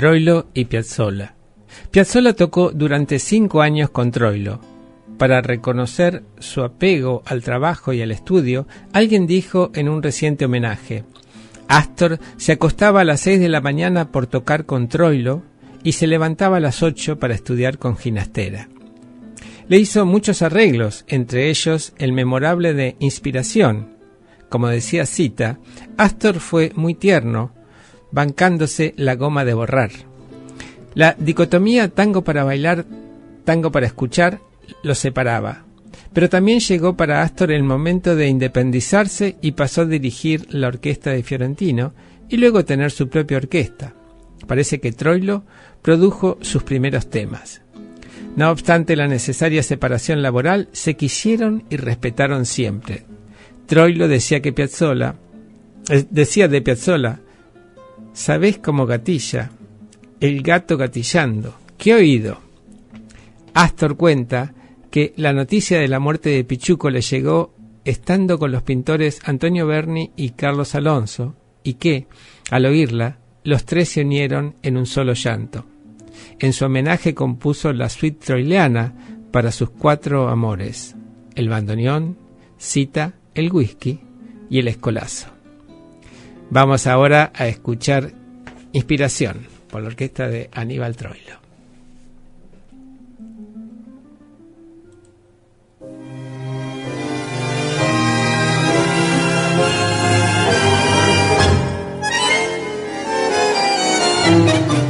Troilo y Piazzolla Piazzolla tocó durante cinco años con Troilo. Para reconocer su apego al trabajo y al estudio, alguien dijo en un reciente homenaje, Astor se acostaba a las seis de la mañana por tocar con Troilo y se levantaba a las ocho para estudiar con Ginastera. Le hizo muchos arreglos, entre ellos el memorable de Inspiración. Como decía Cita, Astor fue muy tierno, bancándose la goma de borrar. La dicotomía tango para bailar, tango para escuchar, lo separaba. Pero también llegó para Astor el momento de independizarse y pasó a dirigir la orquesta de Fiorentino y luego tener su propia orquesta. Parece que Troilo produjo sus primeros temas. No obstante la necesaria separación laboral, se quisieron y respetaron siempre. Troilo decía que Piazzolla, eh, decía de Piazzolla, sabés como gatilla, el gato gatillando, ¿qué oído? Astor cuenta que la noticia de la muerte de Pichuco le llegó estando con los pintores Antonio Berni y Carlos Alonso, y que, al oírla, los tres se unieron en un solo llanto. En su homenaje compuso la suite troileana para sus cuatro amores, el bandoneón, Cita, el whisky y el escolazo. Vamos ahora a escuchar Inspiración por la orquesta de Aníbal Troilo.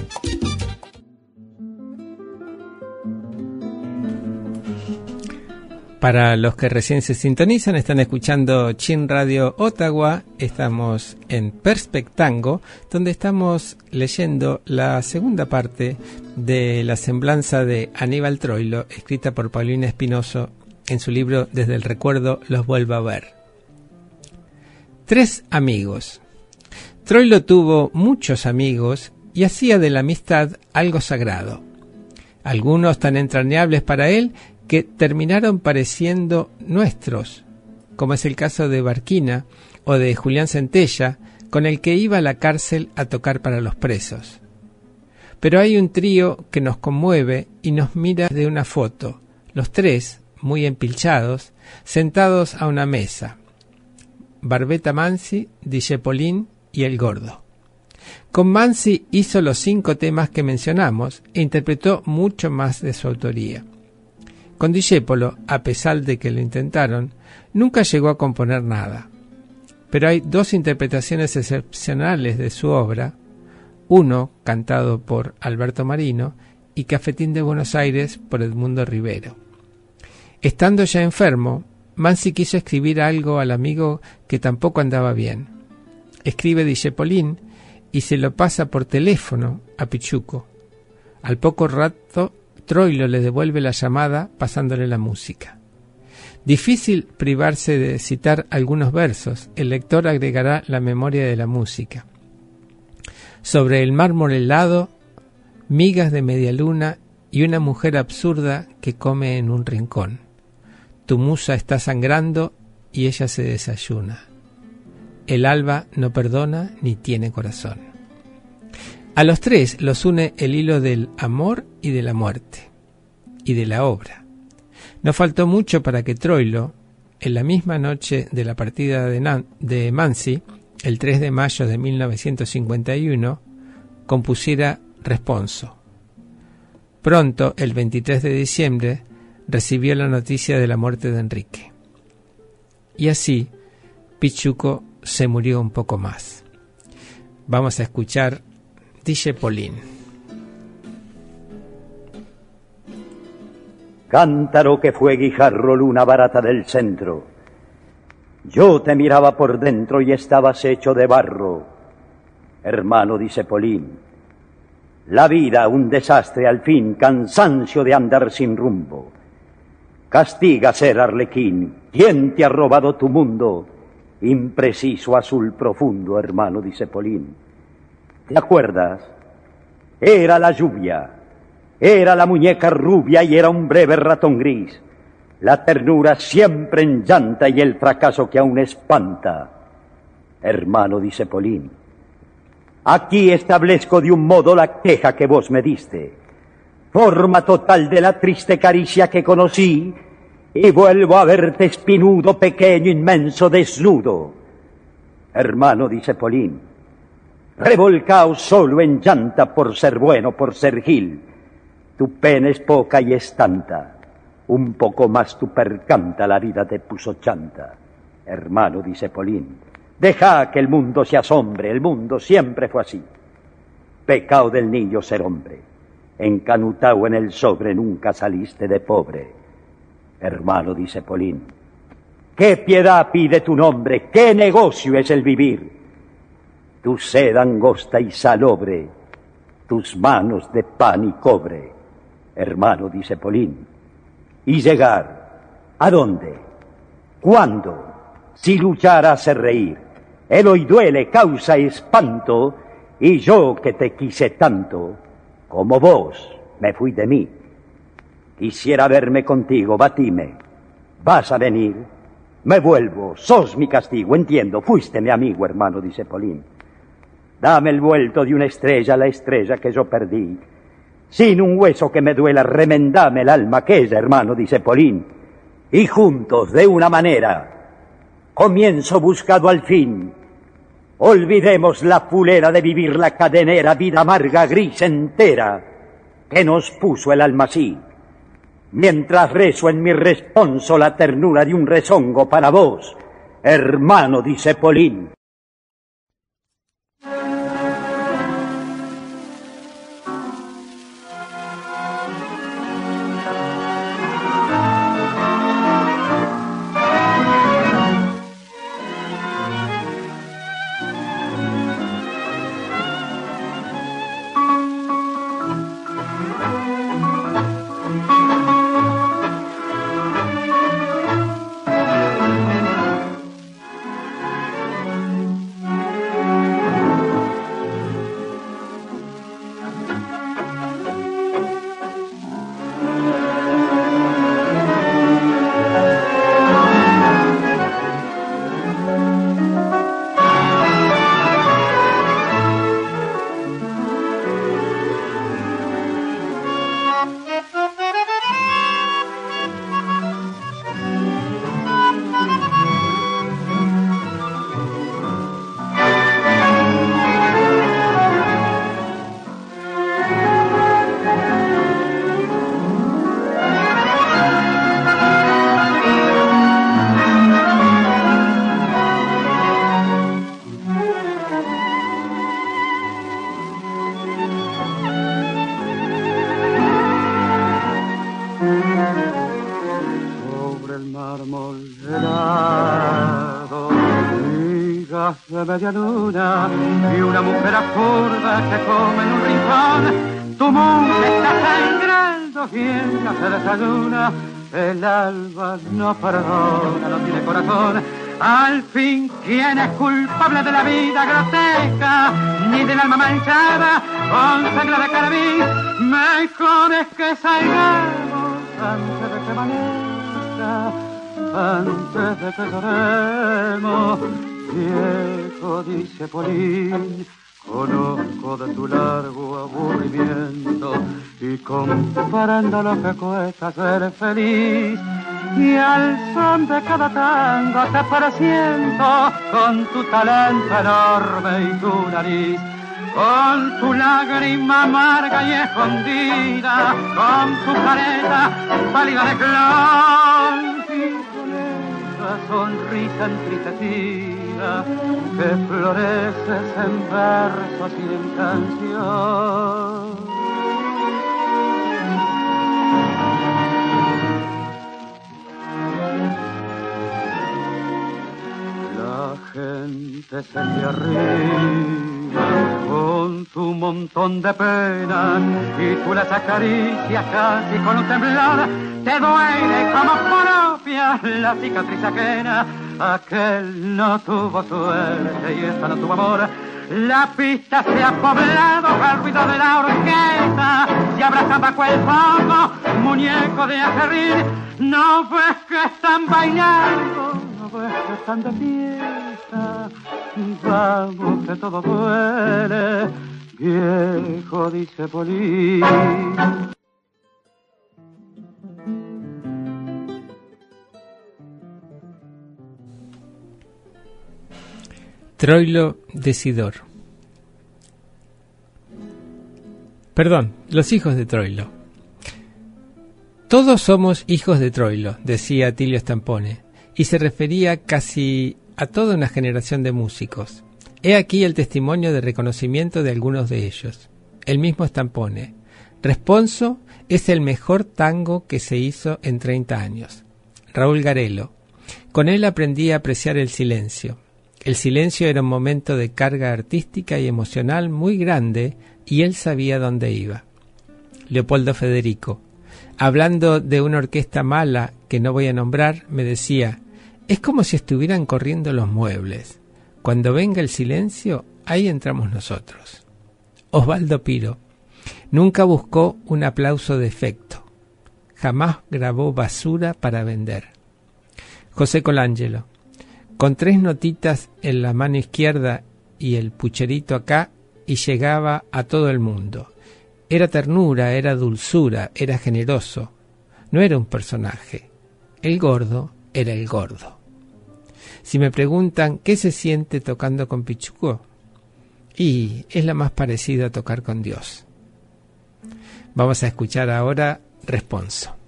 Para los que recién se sintonizan, están escuchando Chin Radio Ottawa. Estamos en Perspectango, donde estamos leyendo la segunda parte de la semblanza de Aníbal Troilo, escrita por Paulina Espinoso en su libro Desde el recuerdo los vuelvo a ver. Tres amigos. Troilo tuvo muchos amigos y hacía de la amistad algo sagrado. Algunos tan entrañables para él que terminaron pareciendo nuestros, como es el caso de Barquina o de Julián Centella, con el que iba a la cárcel a tocar para los presos. Pero hay un trío que nos conmueve y nos mira de una foto, los tres, muy empilchados, sentados a una mesa. Barbeta Mansi, Dijepolín y El Gordo. Con Mansi hizo los cinco temas que mencionamos e interpretó mucho más de su autoría. Con Discepolo, a pesar de que lo intentaron, nunca llegó a componer nada. Pero hay dos interpretaciones excepcionales de su obra, uno cantado por Alberto Marino y Cafetín de Buenos Aires por Edmundo Rivero. Estando ya enfermo, Mansi quiso escribir algo al amigo que tampoco andaba bien. Escribe Dijepolín y se lo pasa por teléfono a Pichuco. Al poco rato Troilo le devuelve la llamada pasándole la música. Difícil privarse de citar algunos versos, el lector agregará la memoria de la música. Sobre el mármol helado, migas de media luna y una mujer absurda que come en un rincón. Tu musa está sangrando y ella se desayuna. El alba no perdona ni tiene corazón. A los tres los une el hilo del amor y de la muerte, y de la obra. No faltó mucho para que Troilo, en la misma noche de la partida de, de Mansi, el 3 de mayo de 1951, compusiera Responso. Pronto, el 23 de diciembre, recibió la noticia de la muerte de Enrique. Y así, Pichuco se murió un poco más. Vamos a escuchar dice Polín. Cántaro que fue guijarro luna barata del centro. Yo te miraba por dentro y estabas hecho de barro. Hermano, dice Polín, la vida un desastre al fin, cansancio de andar sin rumbo. Castiga ser arlequín, ¿quién te ha robado tu mundo? Impreciso azul profundo, hermano, dice Polín. ¿Te acuerdas? Era la lluvia, era la muñeca rubia y era un breve ratón gris. La ternura siempre en llanta y el fracaso que aún espanta. Hermano, dice Polín, aquí establezco de un modo la queja que vos me diste, forma total de la triste caricia que conocí, y vuelvo a verte espinudo, pequeño, inmenso, desnudo. Hermano, dice Polín, revolcao solo en llanta por ser bueno, por ser gil. Tu pena es poca y es tanta, un poco más tu percanta la vida te puso chanta. Hermano, dice Polín, deja que el mundo se asombre, el mundo siempre fue así. Pecado del niño ser hombre, encanutao en el sobre nunca saliste de pobre. Hermano, dice Polín, ¿qué piedad pide tu nombre? ¿Qué negocio es el vivir? Tu sed angosta y salobre, tus manos de pan y cobre, hermano, dice Polín. Y llegar, ¿a dónde? ¿Cuándo? Si luchar hace reír, el hoy duele, causa espanto, y yo que te quise tanto, como vos me fui de mí. Quisiera verme contigo, batime. ¿Vas a venir? Me vuelvo, sos mi castigo, entiendo, fuiste mi amigo, hermano, dice Polín. Dame el vuelto de una estrella, la estrella que yo perdí. Sin un hueso que me duela, remendame el alma aquella, hermano, dice Polín. Y juntos, de una manera, comienzo buscado al fin. Olvidemos la fulera de vivir la cadenera vida amarga, gris entera, que nos puso el alma así. mientras rezo en mi responso la ternura de un rezongo para vos, hermano, dice Polín. Perdona, no corazón. Al fin, ¿quién es culpable de la vida grotesca? Ni del alma manchada con sangre de carabín. Mejor es que salgamos antes de que amanezca, antes de que lloremos. Viejo, dice Polín, conozco de tu largo aburrimiento y comparando lo que cuesta ser feliz y al son de cada tango te pareciendo con tu talento enorme y tu nariz, con tu lágrima amarga y escondida, con tu careta pálida de clon y con esa sonrisa entristecida que floreces en versos y en canción. Gente se te arriba con tu montón de penas y tú las acaricias casi con un temblor. Te duele como propia la cicatriz ajena. Aquel no tuvo suerte y esta no tuvo amor. La pista se ha poblado al ruido de la orquesta. Se abraza bajo el muñeco de acerrín. No ves que están bailando pues están de fiesta, vamos que todo duele, viejo dice Polín. Troilo Decidor. Perdón, los hijos de Troilo. Todos somos hijos de Troilo, decía Tilio Stampone y se refería casi a toda una generación de músicos. He aquí el testimonio de reconocimiento de algunos de ellos. El mismo Stampone. Responso es el mejor tango que se hizo en 30 años. Raúl Garelo. Con él aprendí a apreciar el silencio. El silencio era un momento de carga artística y emocional muy grande y él sabía dónde iba. Leopoldo Federico. Hablando de una orquesta mala que no voy a nombrar, me decía, es como si estuvieran corriendo los muebles. Cuando venga el silencio, ahí entramos nosotros. Osvaldo Piro nunca buscó un aplauso de efecto. Jamás grabó basura para vender. José Colangelo, con tres notitas en la mano izquierda y el pucherito acá, y llegaba a todo el mundo. Era ternura, era dulzura, era generoso. No era un personaje. El gordo era el gordo. Si me preguntan qué se siente tocando con Pichuco, y es la más parecida a tocar con Dios. Vamos a escuchar ahora Responso.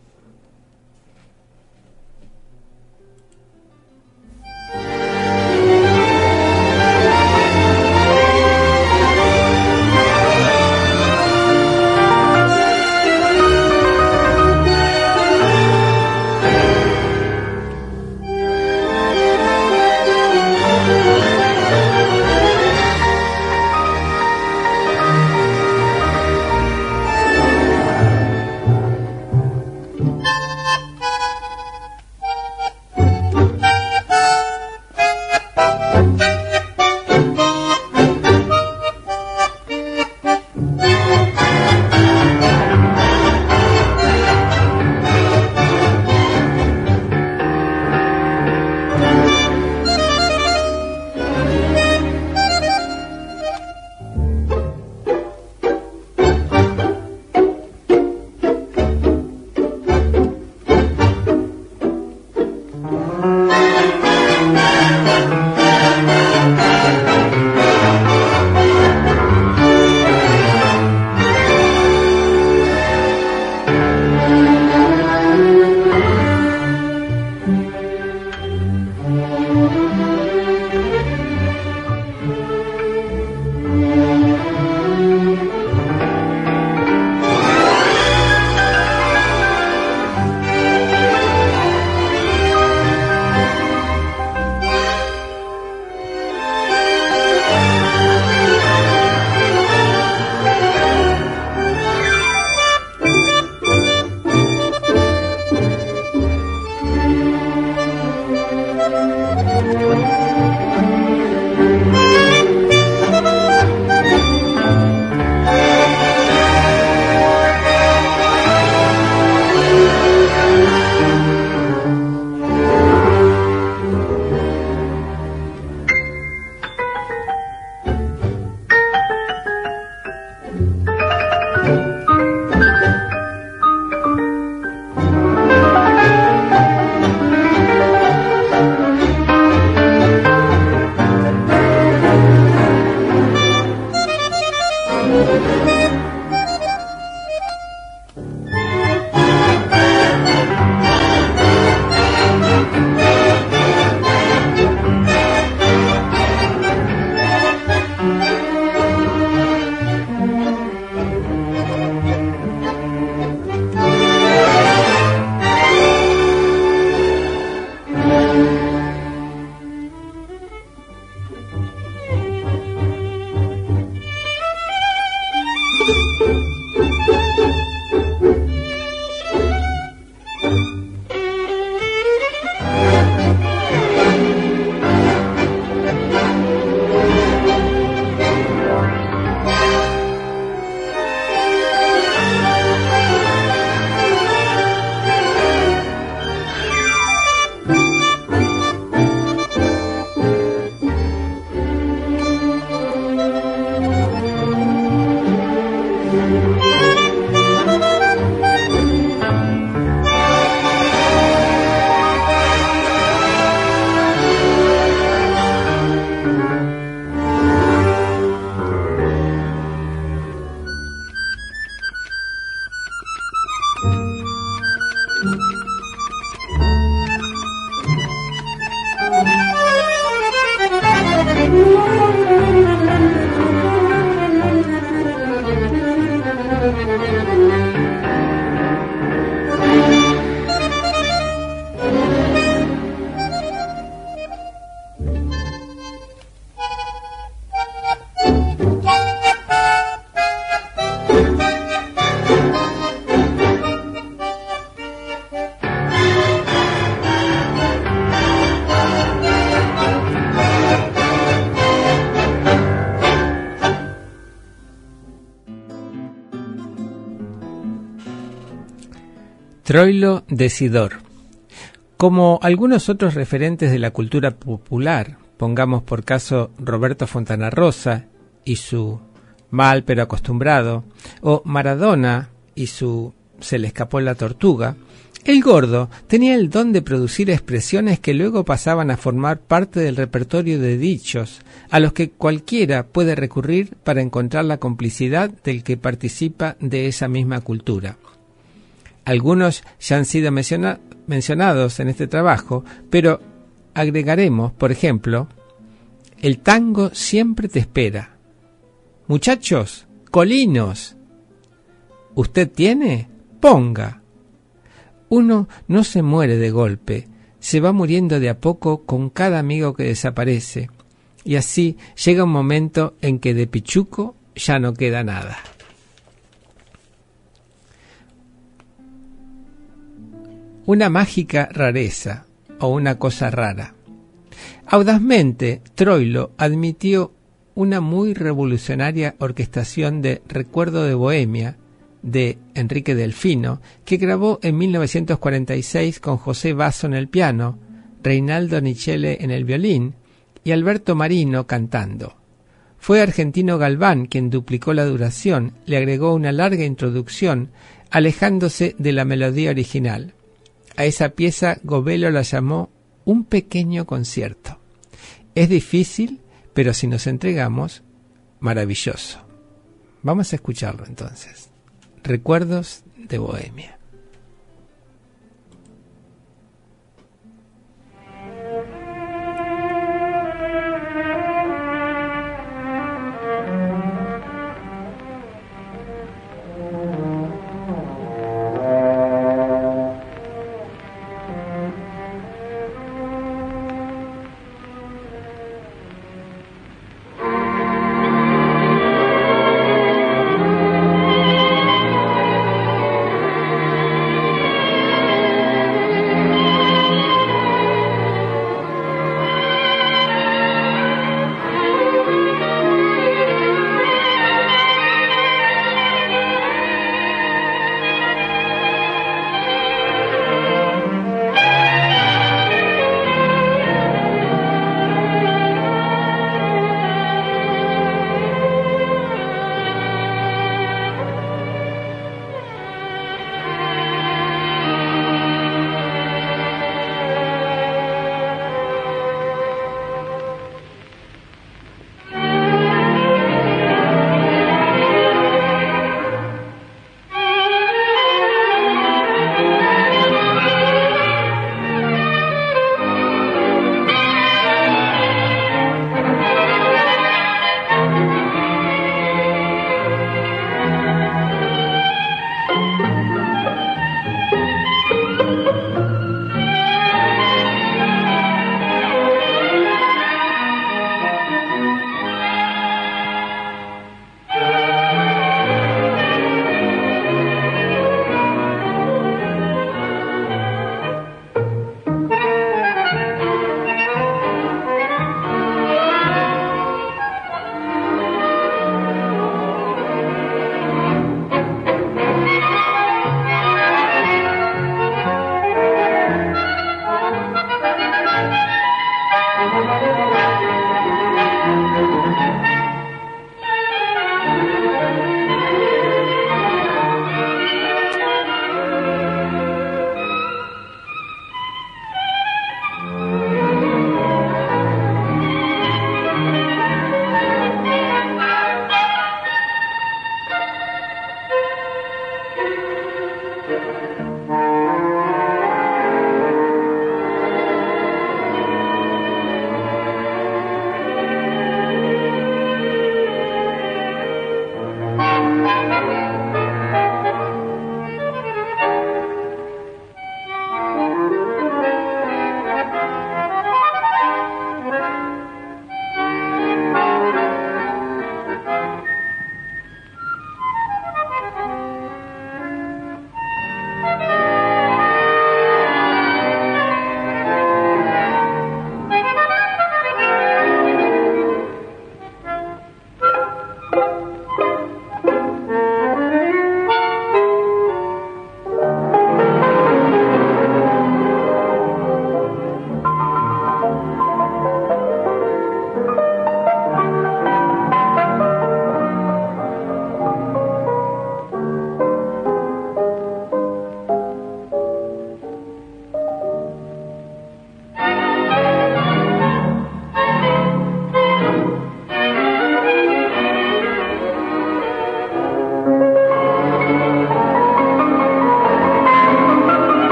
Troilo de Sidor. Como algunos otros referentes de la cultura popular, pongamos por caso Roberto Fontana Rosa y su Mal pero acostumbrado, o Maradona y su Se le escapó la tortuga, el gordo tenía el don de producir expresiones que luego pasaban a formar parte del repertorio de dichos, a los que cualquiera puede recurrir para encontrar la complicidad del que participa de esa misma cultura. Algunos ya han sido mencionados en este trabajo, pero agregaremos, por ejemplo, el tango siempre te espera. Muchachos, colinos, ¿usted tiene? Ponga. Uno no se muere de golpe, se va muriendo de a poco con cada amigo que desaparece, y así llega un momento en que de Pichuco ya no queda nada. Una mágica rareza o una cosa rara. Audazmente, Troilo admitió una muy revolucionaria orquestación de Recuerdo de Bohemia de Enrique Delfino, que grabó en 1946 con José Basso en el piano, Reinaldo Nichele en el violín y Alberto Marino cantando. Fue Argentino Galván quien duplicó la duración, le agregó una larga introducción, alejándose de la melodía original. A esa pieza Gobelo la llamó un pequeño concierto. Es difícil, pero si nos entregamos, maravilloso. Vamos a escucharlo entonces. Recuerdos de Bohemia.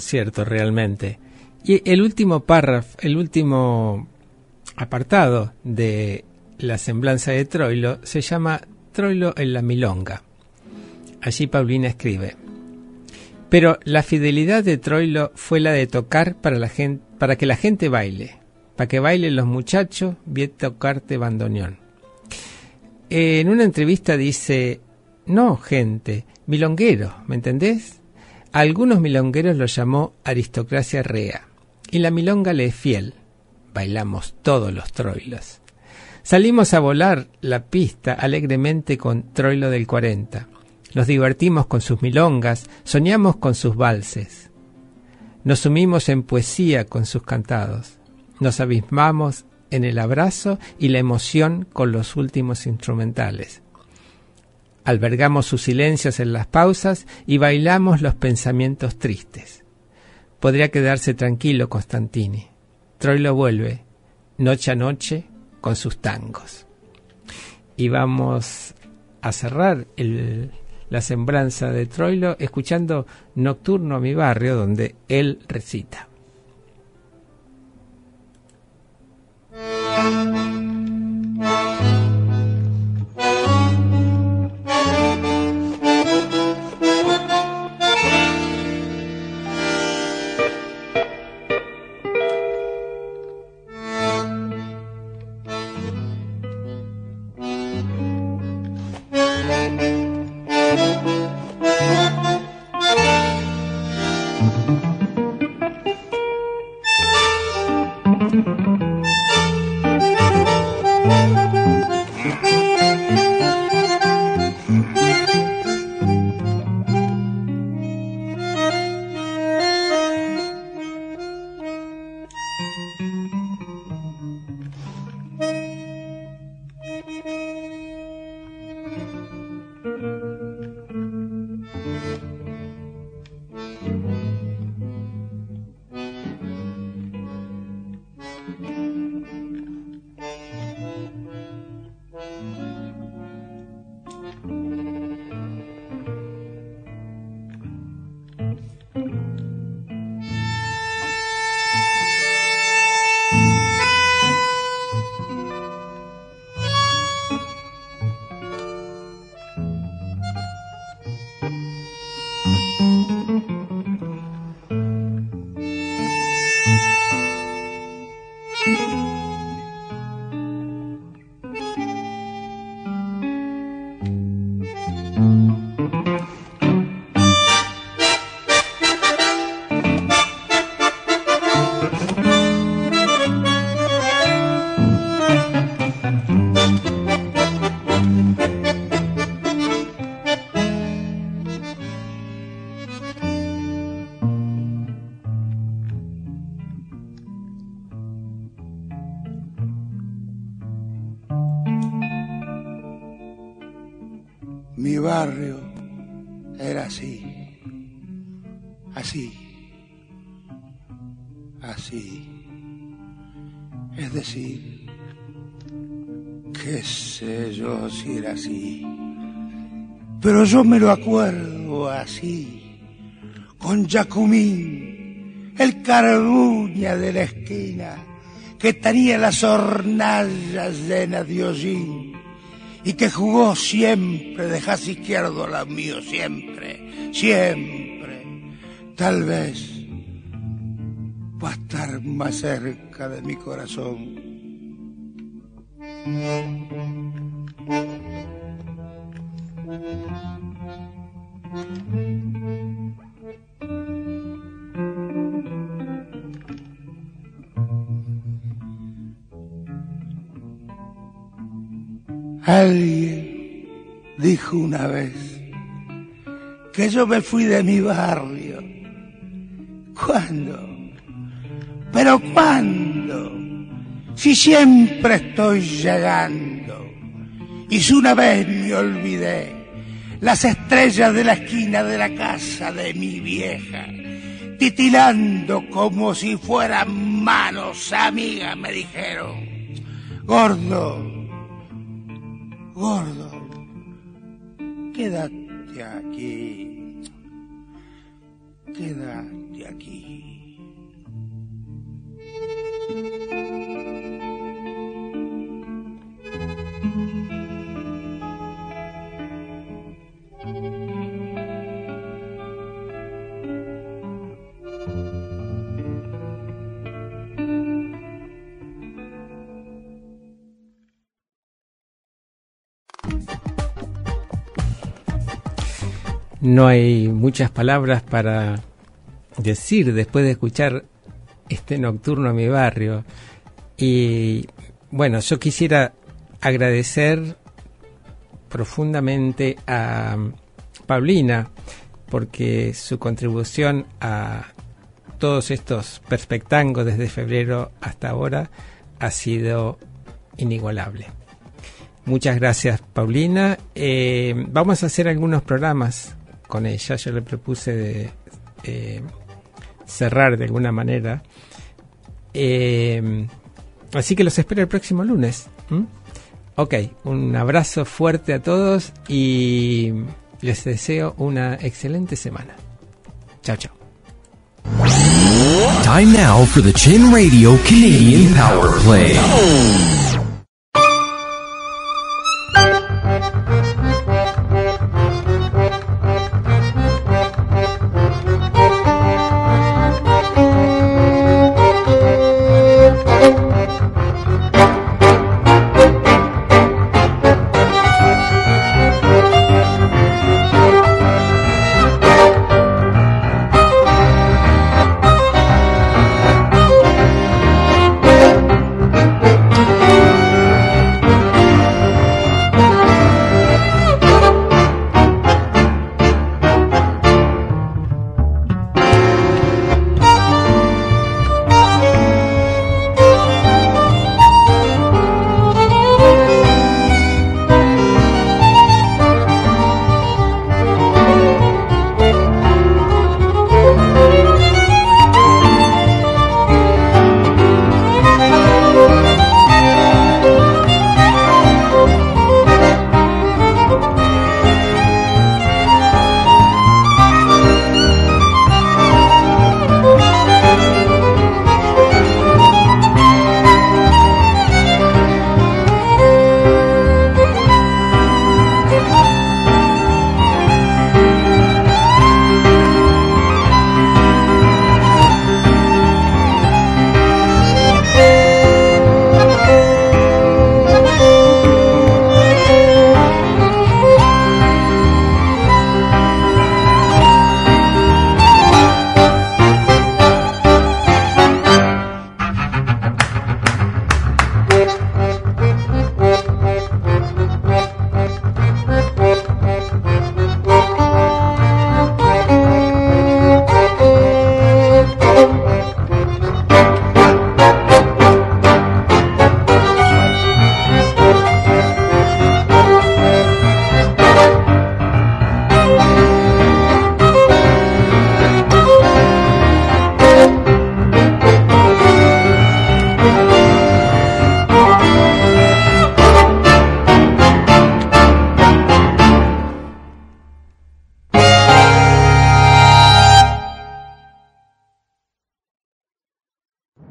Concierto realmente. Y el último párrafo, el último apartado de la semblanza de Troilo se llama Troilo en la Milonga. Allí Paulina escribe: Pero la fidelidad de Troilo fue la de tocar para, la gente, para que la gente baile, para que bailen los muchachos, bien tocarte bandoneón. En una entrevista dice: No, gente, milonguero, ¿me entendés? Algunos milongueros lo llamó aristocracia rea, y la milonga le es fiel. Bailamos todos los troilos. Salimos a volar la pista alegremente con Troilo del 40. Nos divertimos con sus milongas, soñamos con sus valses. Nos sumimos en poesía con sus cantados. Nos abismamos en el abrazo y la emoción con los últimos instrumentales. Albergamos sus silencios en las pausas y bailamos los pensamientos tristes. Podría quedarse tranquilo Constantini. Troilo vuelve, noche a noche, con sus tangos. Y vamos a cerrar el, la semblanza de Troilo escuchando Nocturno a mi barrio, donde él recita. Así. Pero yo me lo acuerdo así, con Jacumín, el carbuña de la esquina, que tenía las hornallas llenas de hollín y que jugó siempre de jazz izquierdo la mío, siempre, siempre. Tal vez va a estar más cerca de mi corazón. Alguien dijo una vez que yo me fui de mi barrio. ¿Cuándo? ¿Pero cuándo? Si siempre estoy llegando. Y si una vez me olvidé. Las estrellas de la esquina de la casa de mi vieja, titilando como si fueran manos amigas, me dijeron, gordo, gordo, quédate aquí, quédate aquí. No hay muchas palabras para decir después de escuchar este nocturno a mi barrio. Y bueno, yo quisiera agradecer profundamente a Paulina porque su contribución a todos estos perspectangos desde febrero hasta ahora ha sido inigualable. Muchas gracias, Paulina. Eh, vamos a hacer algunos programas con ella. Yo le propuse de eh, cerrar de alguna manera. Eh, así que los espero el próximo lunes. Ok, un abrazo fuerte a todos y les deseo una excelente semana. Chao, chao. Time now for the Chin Radio Canadian Power Play.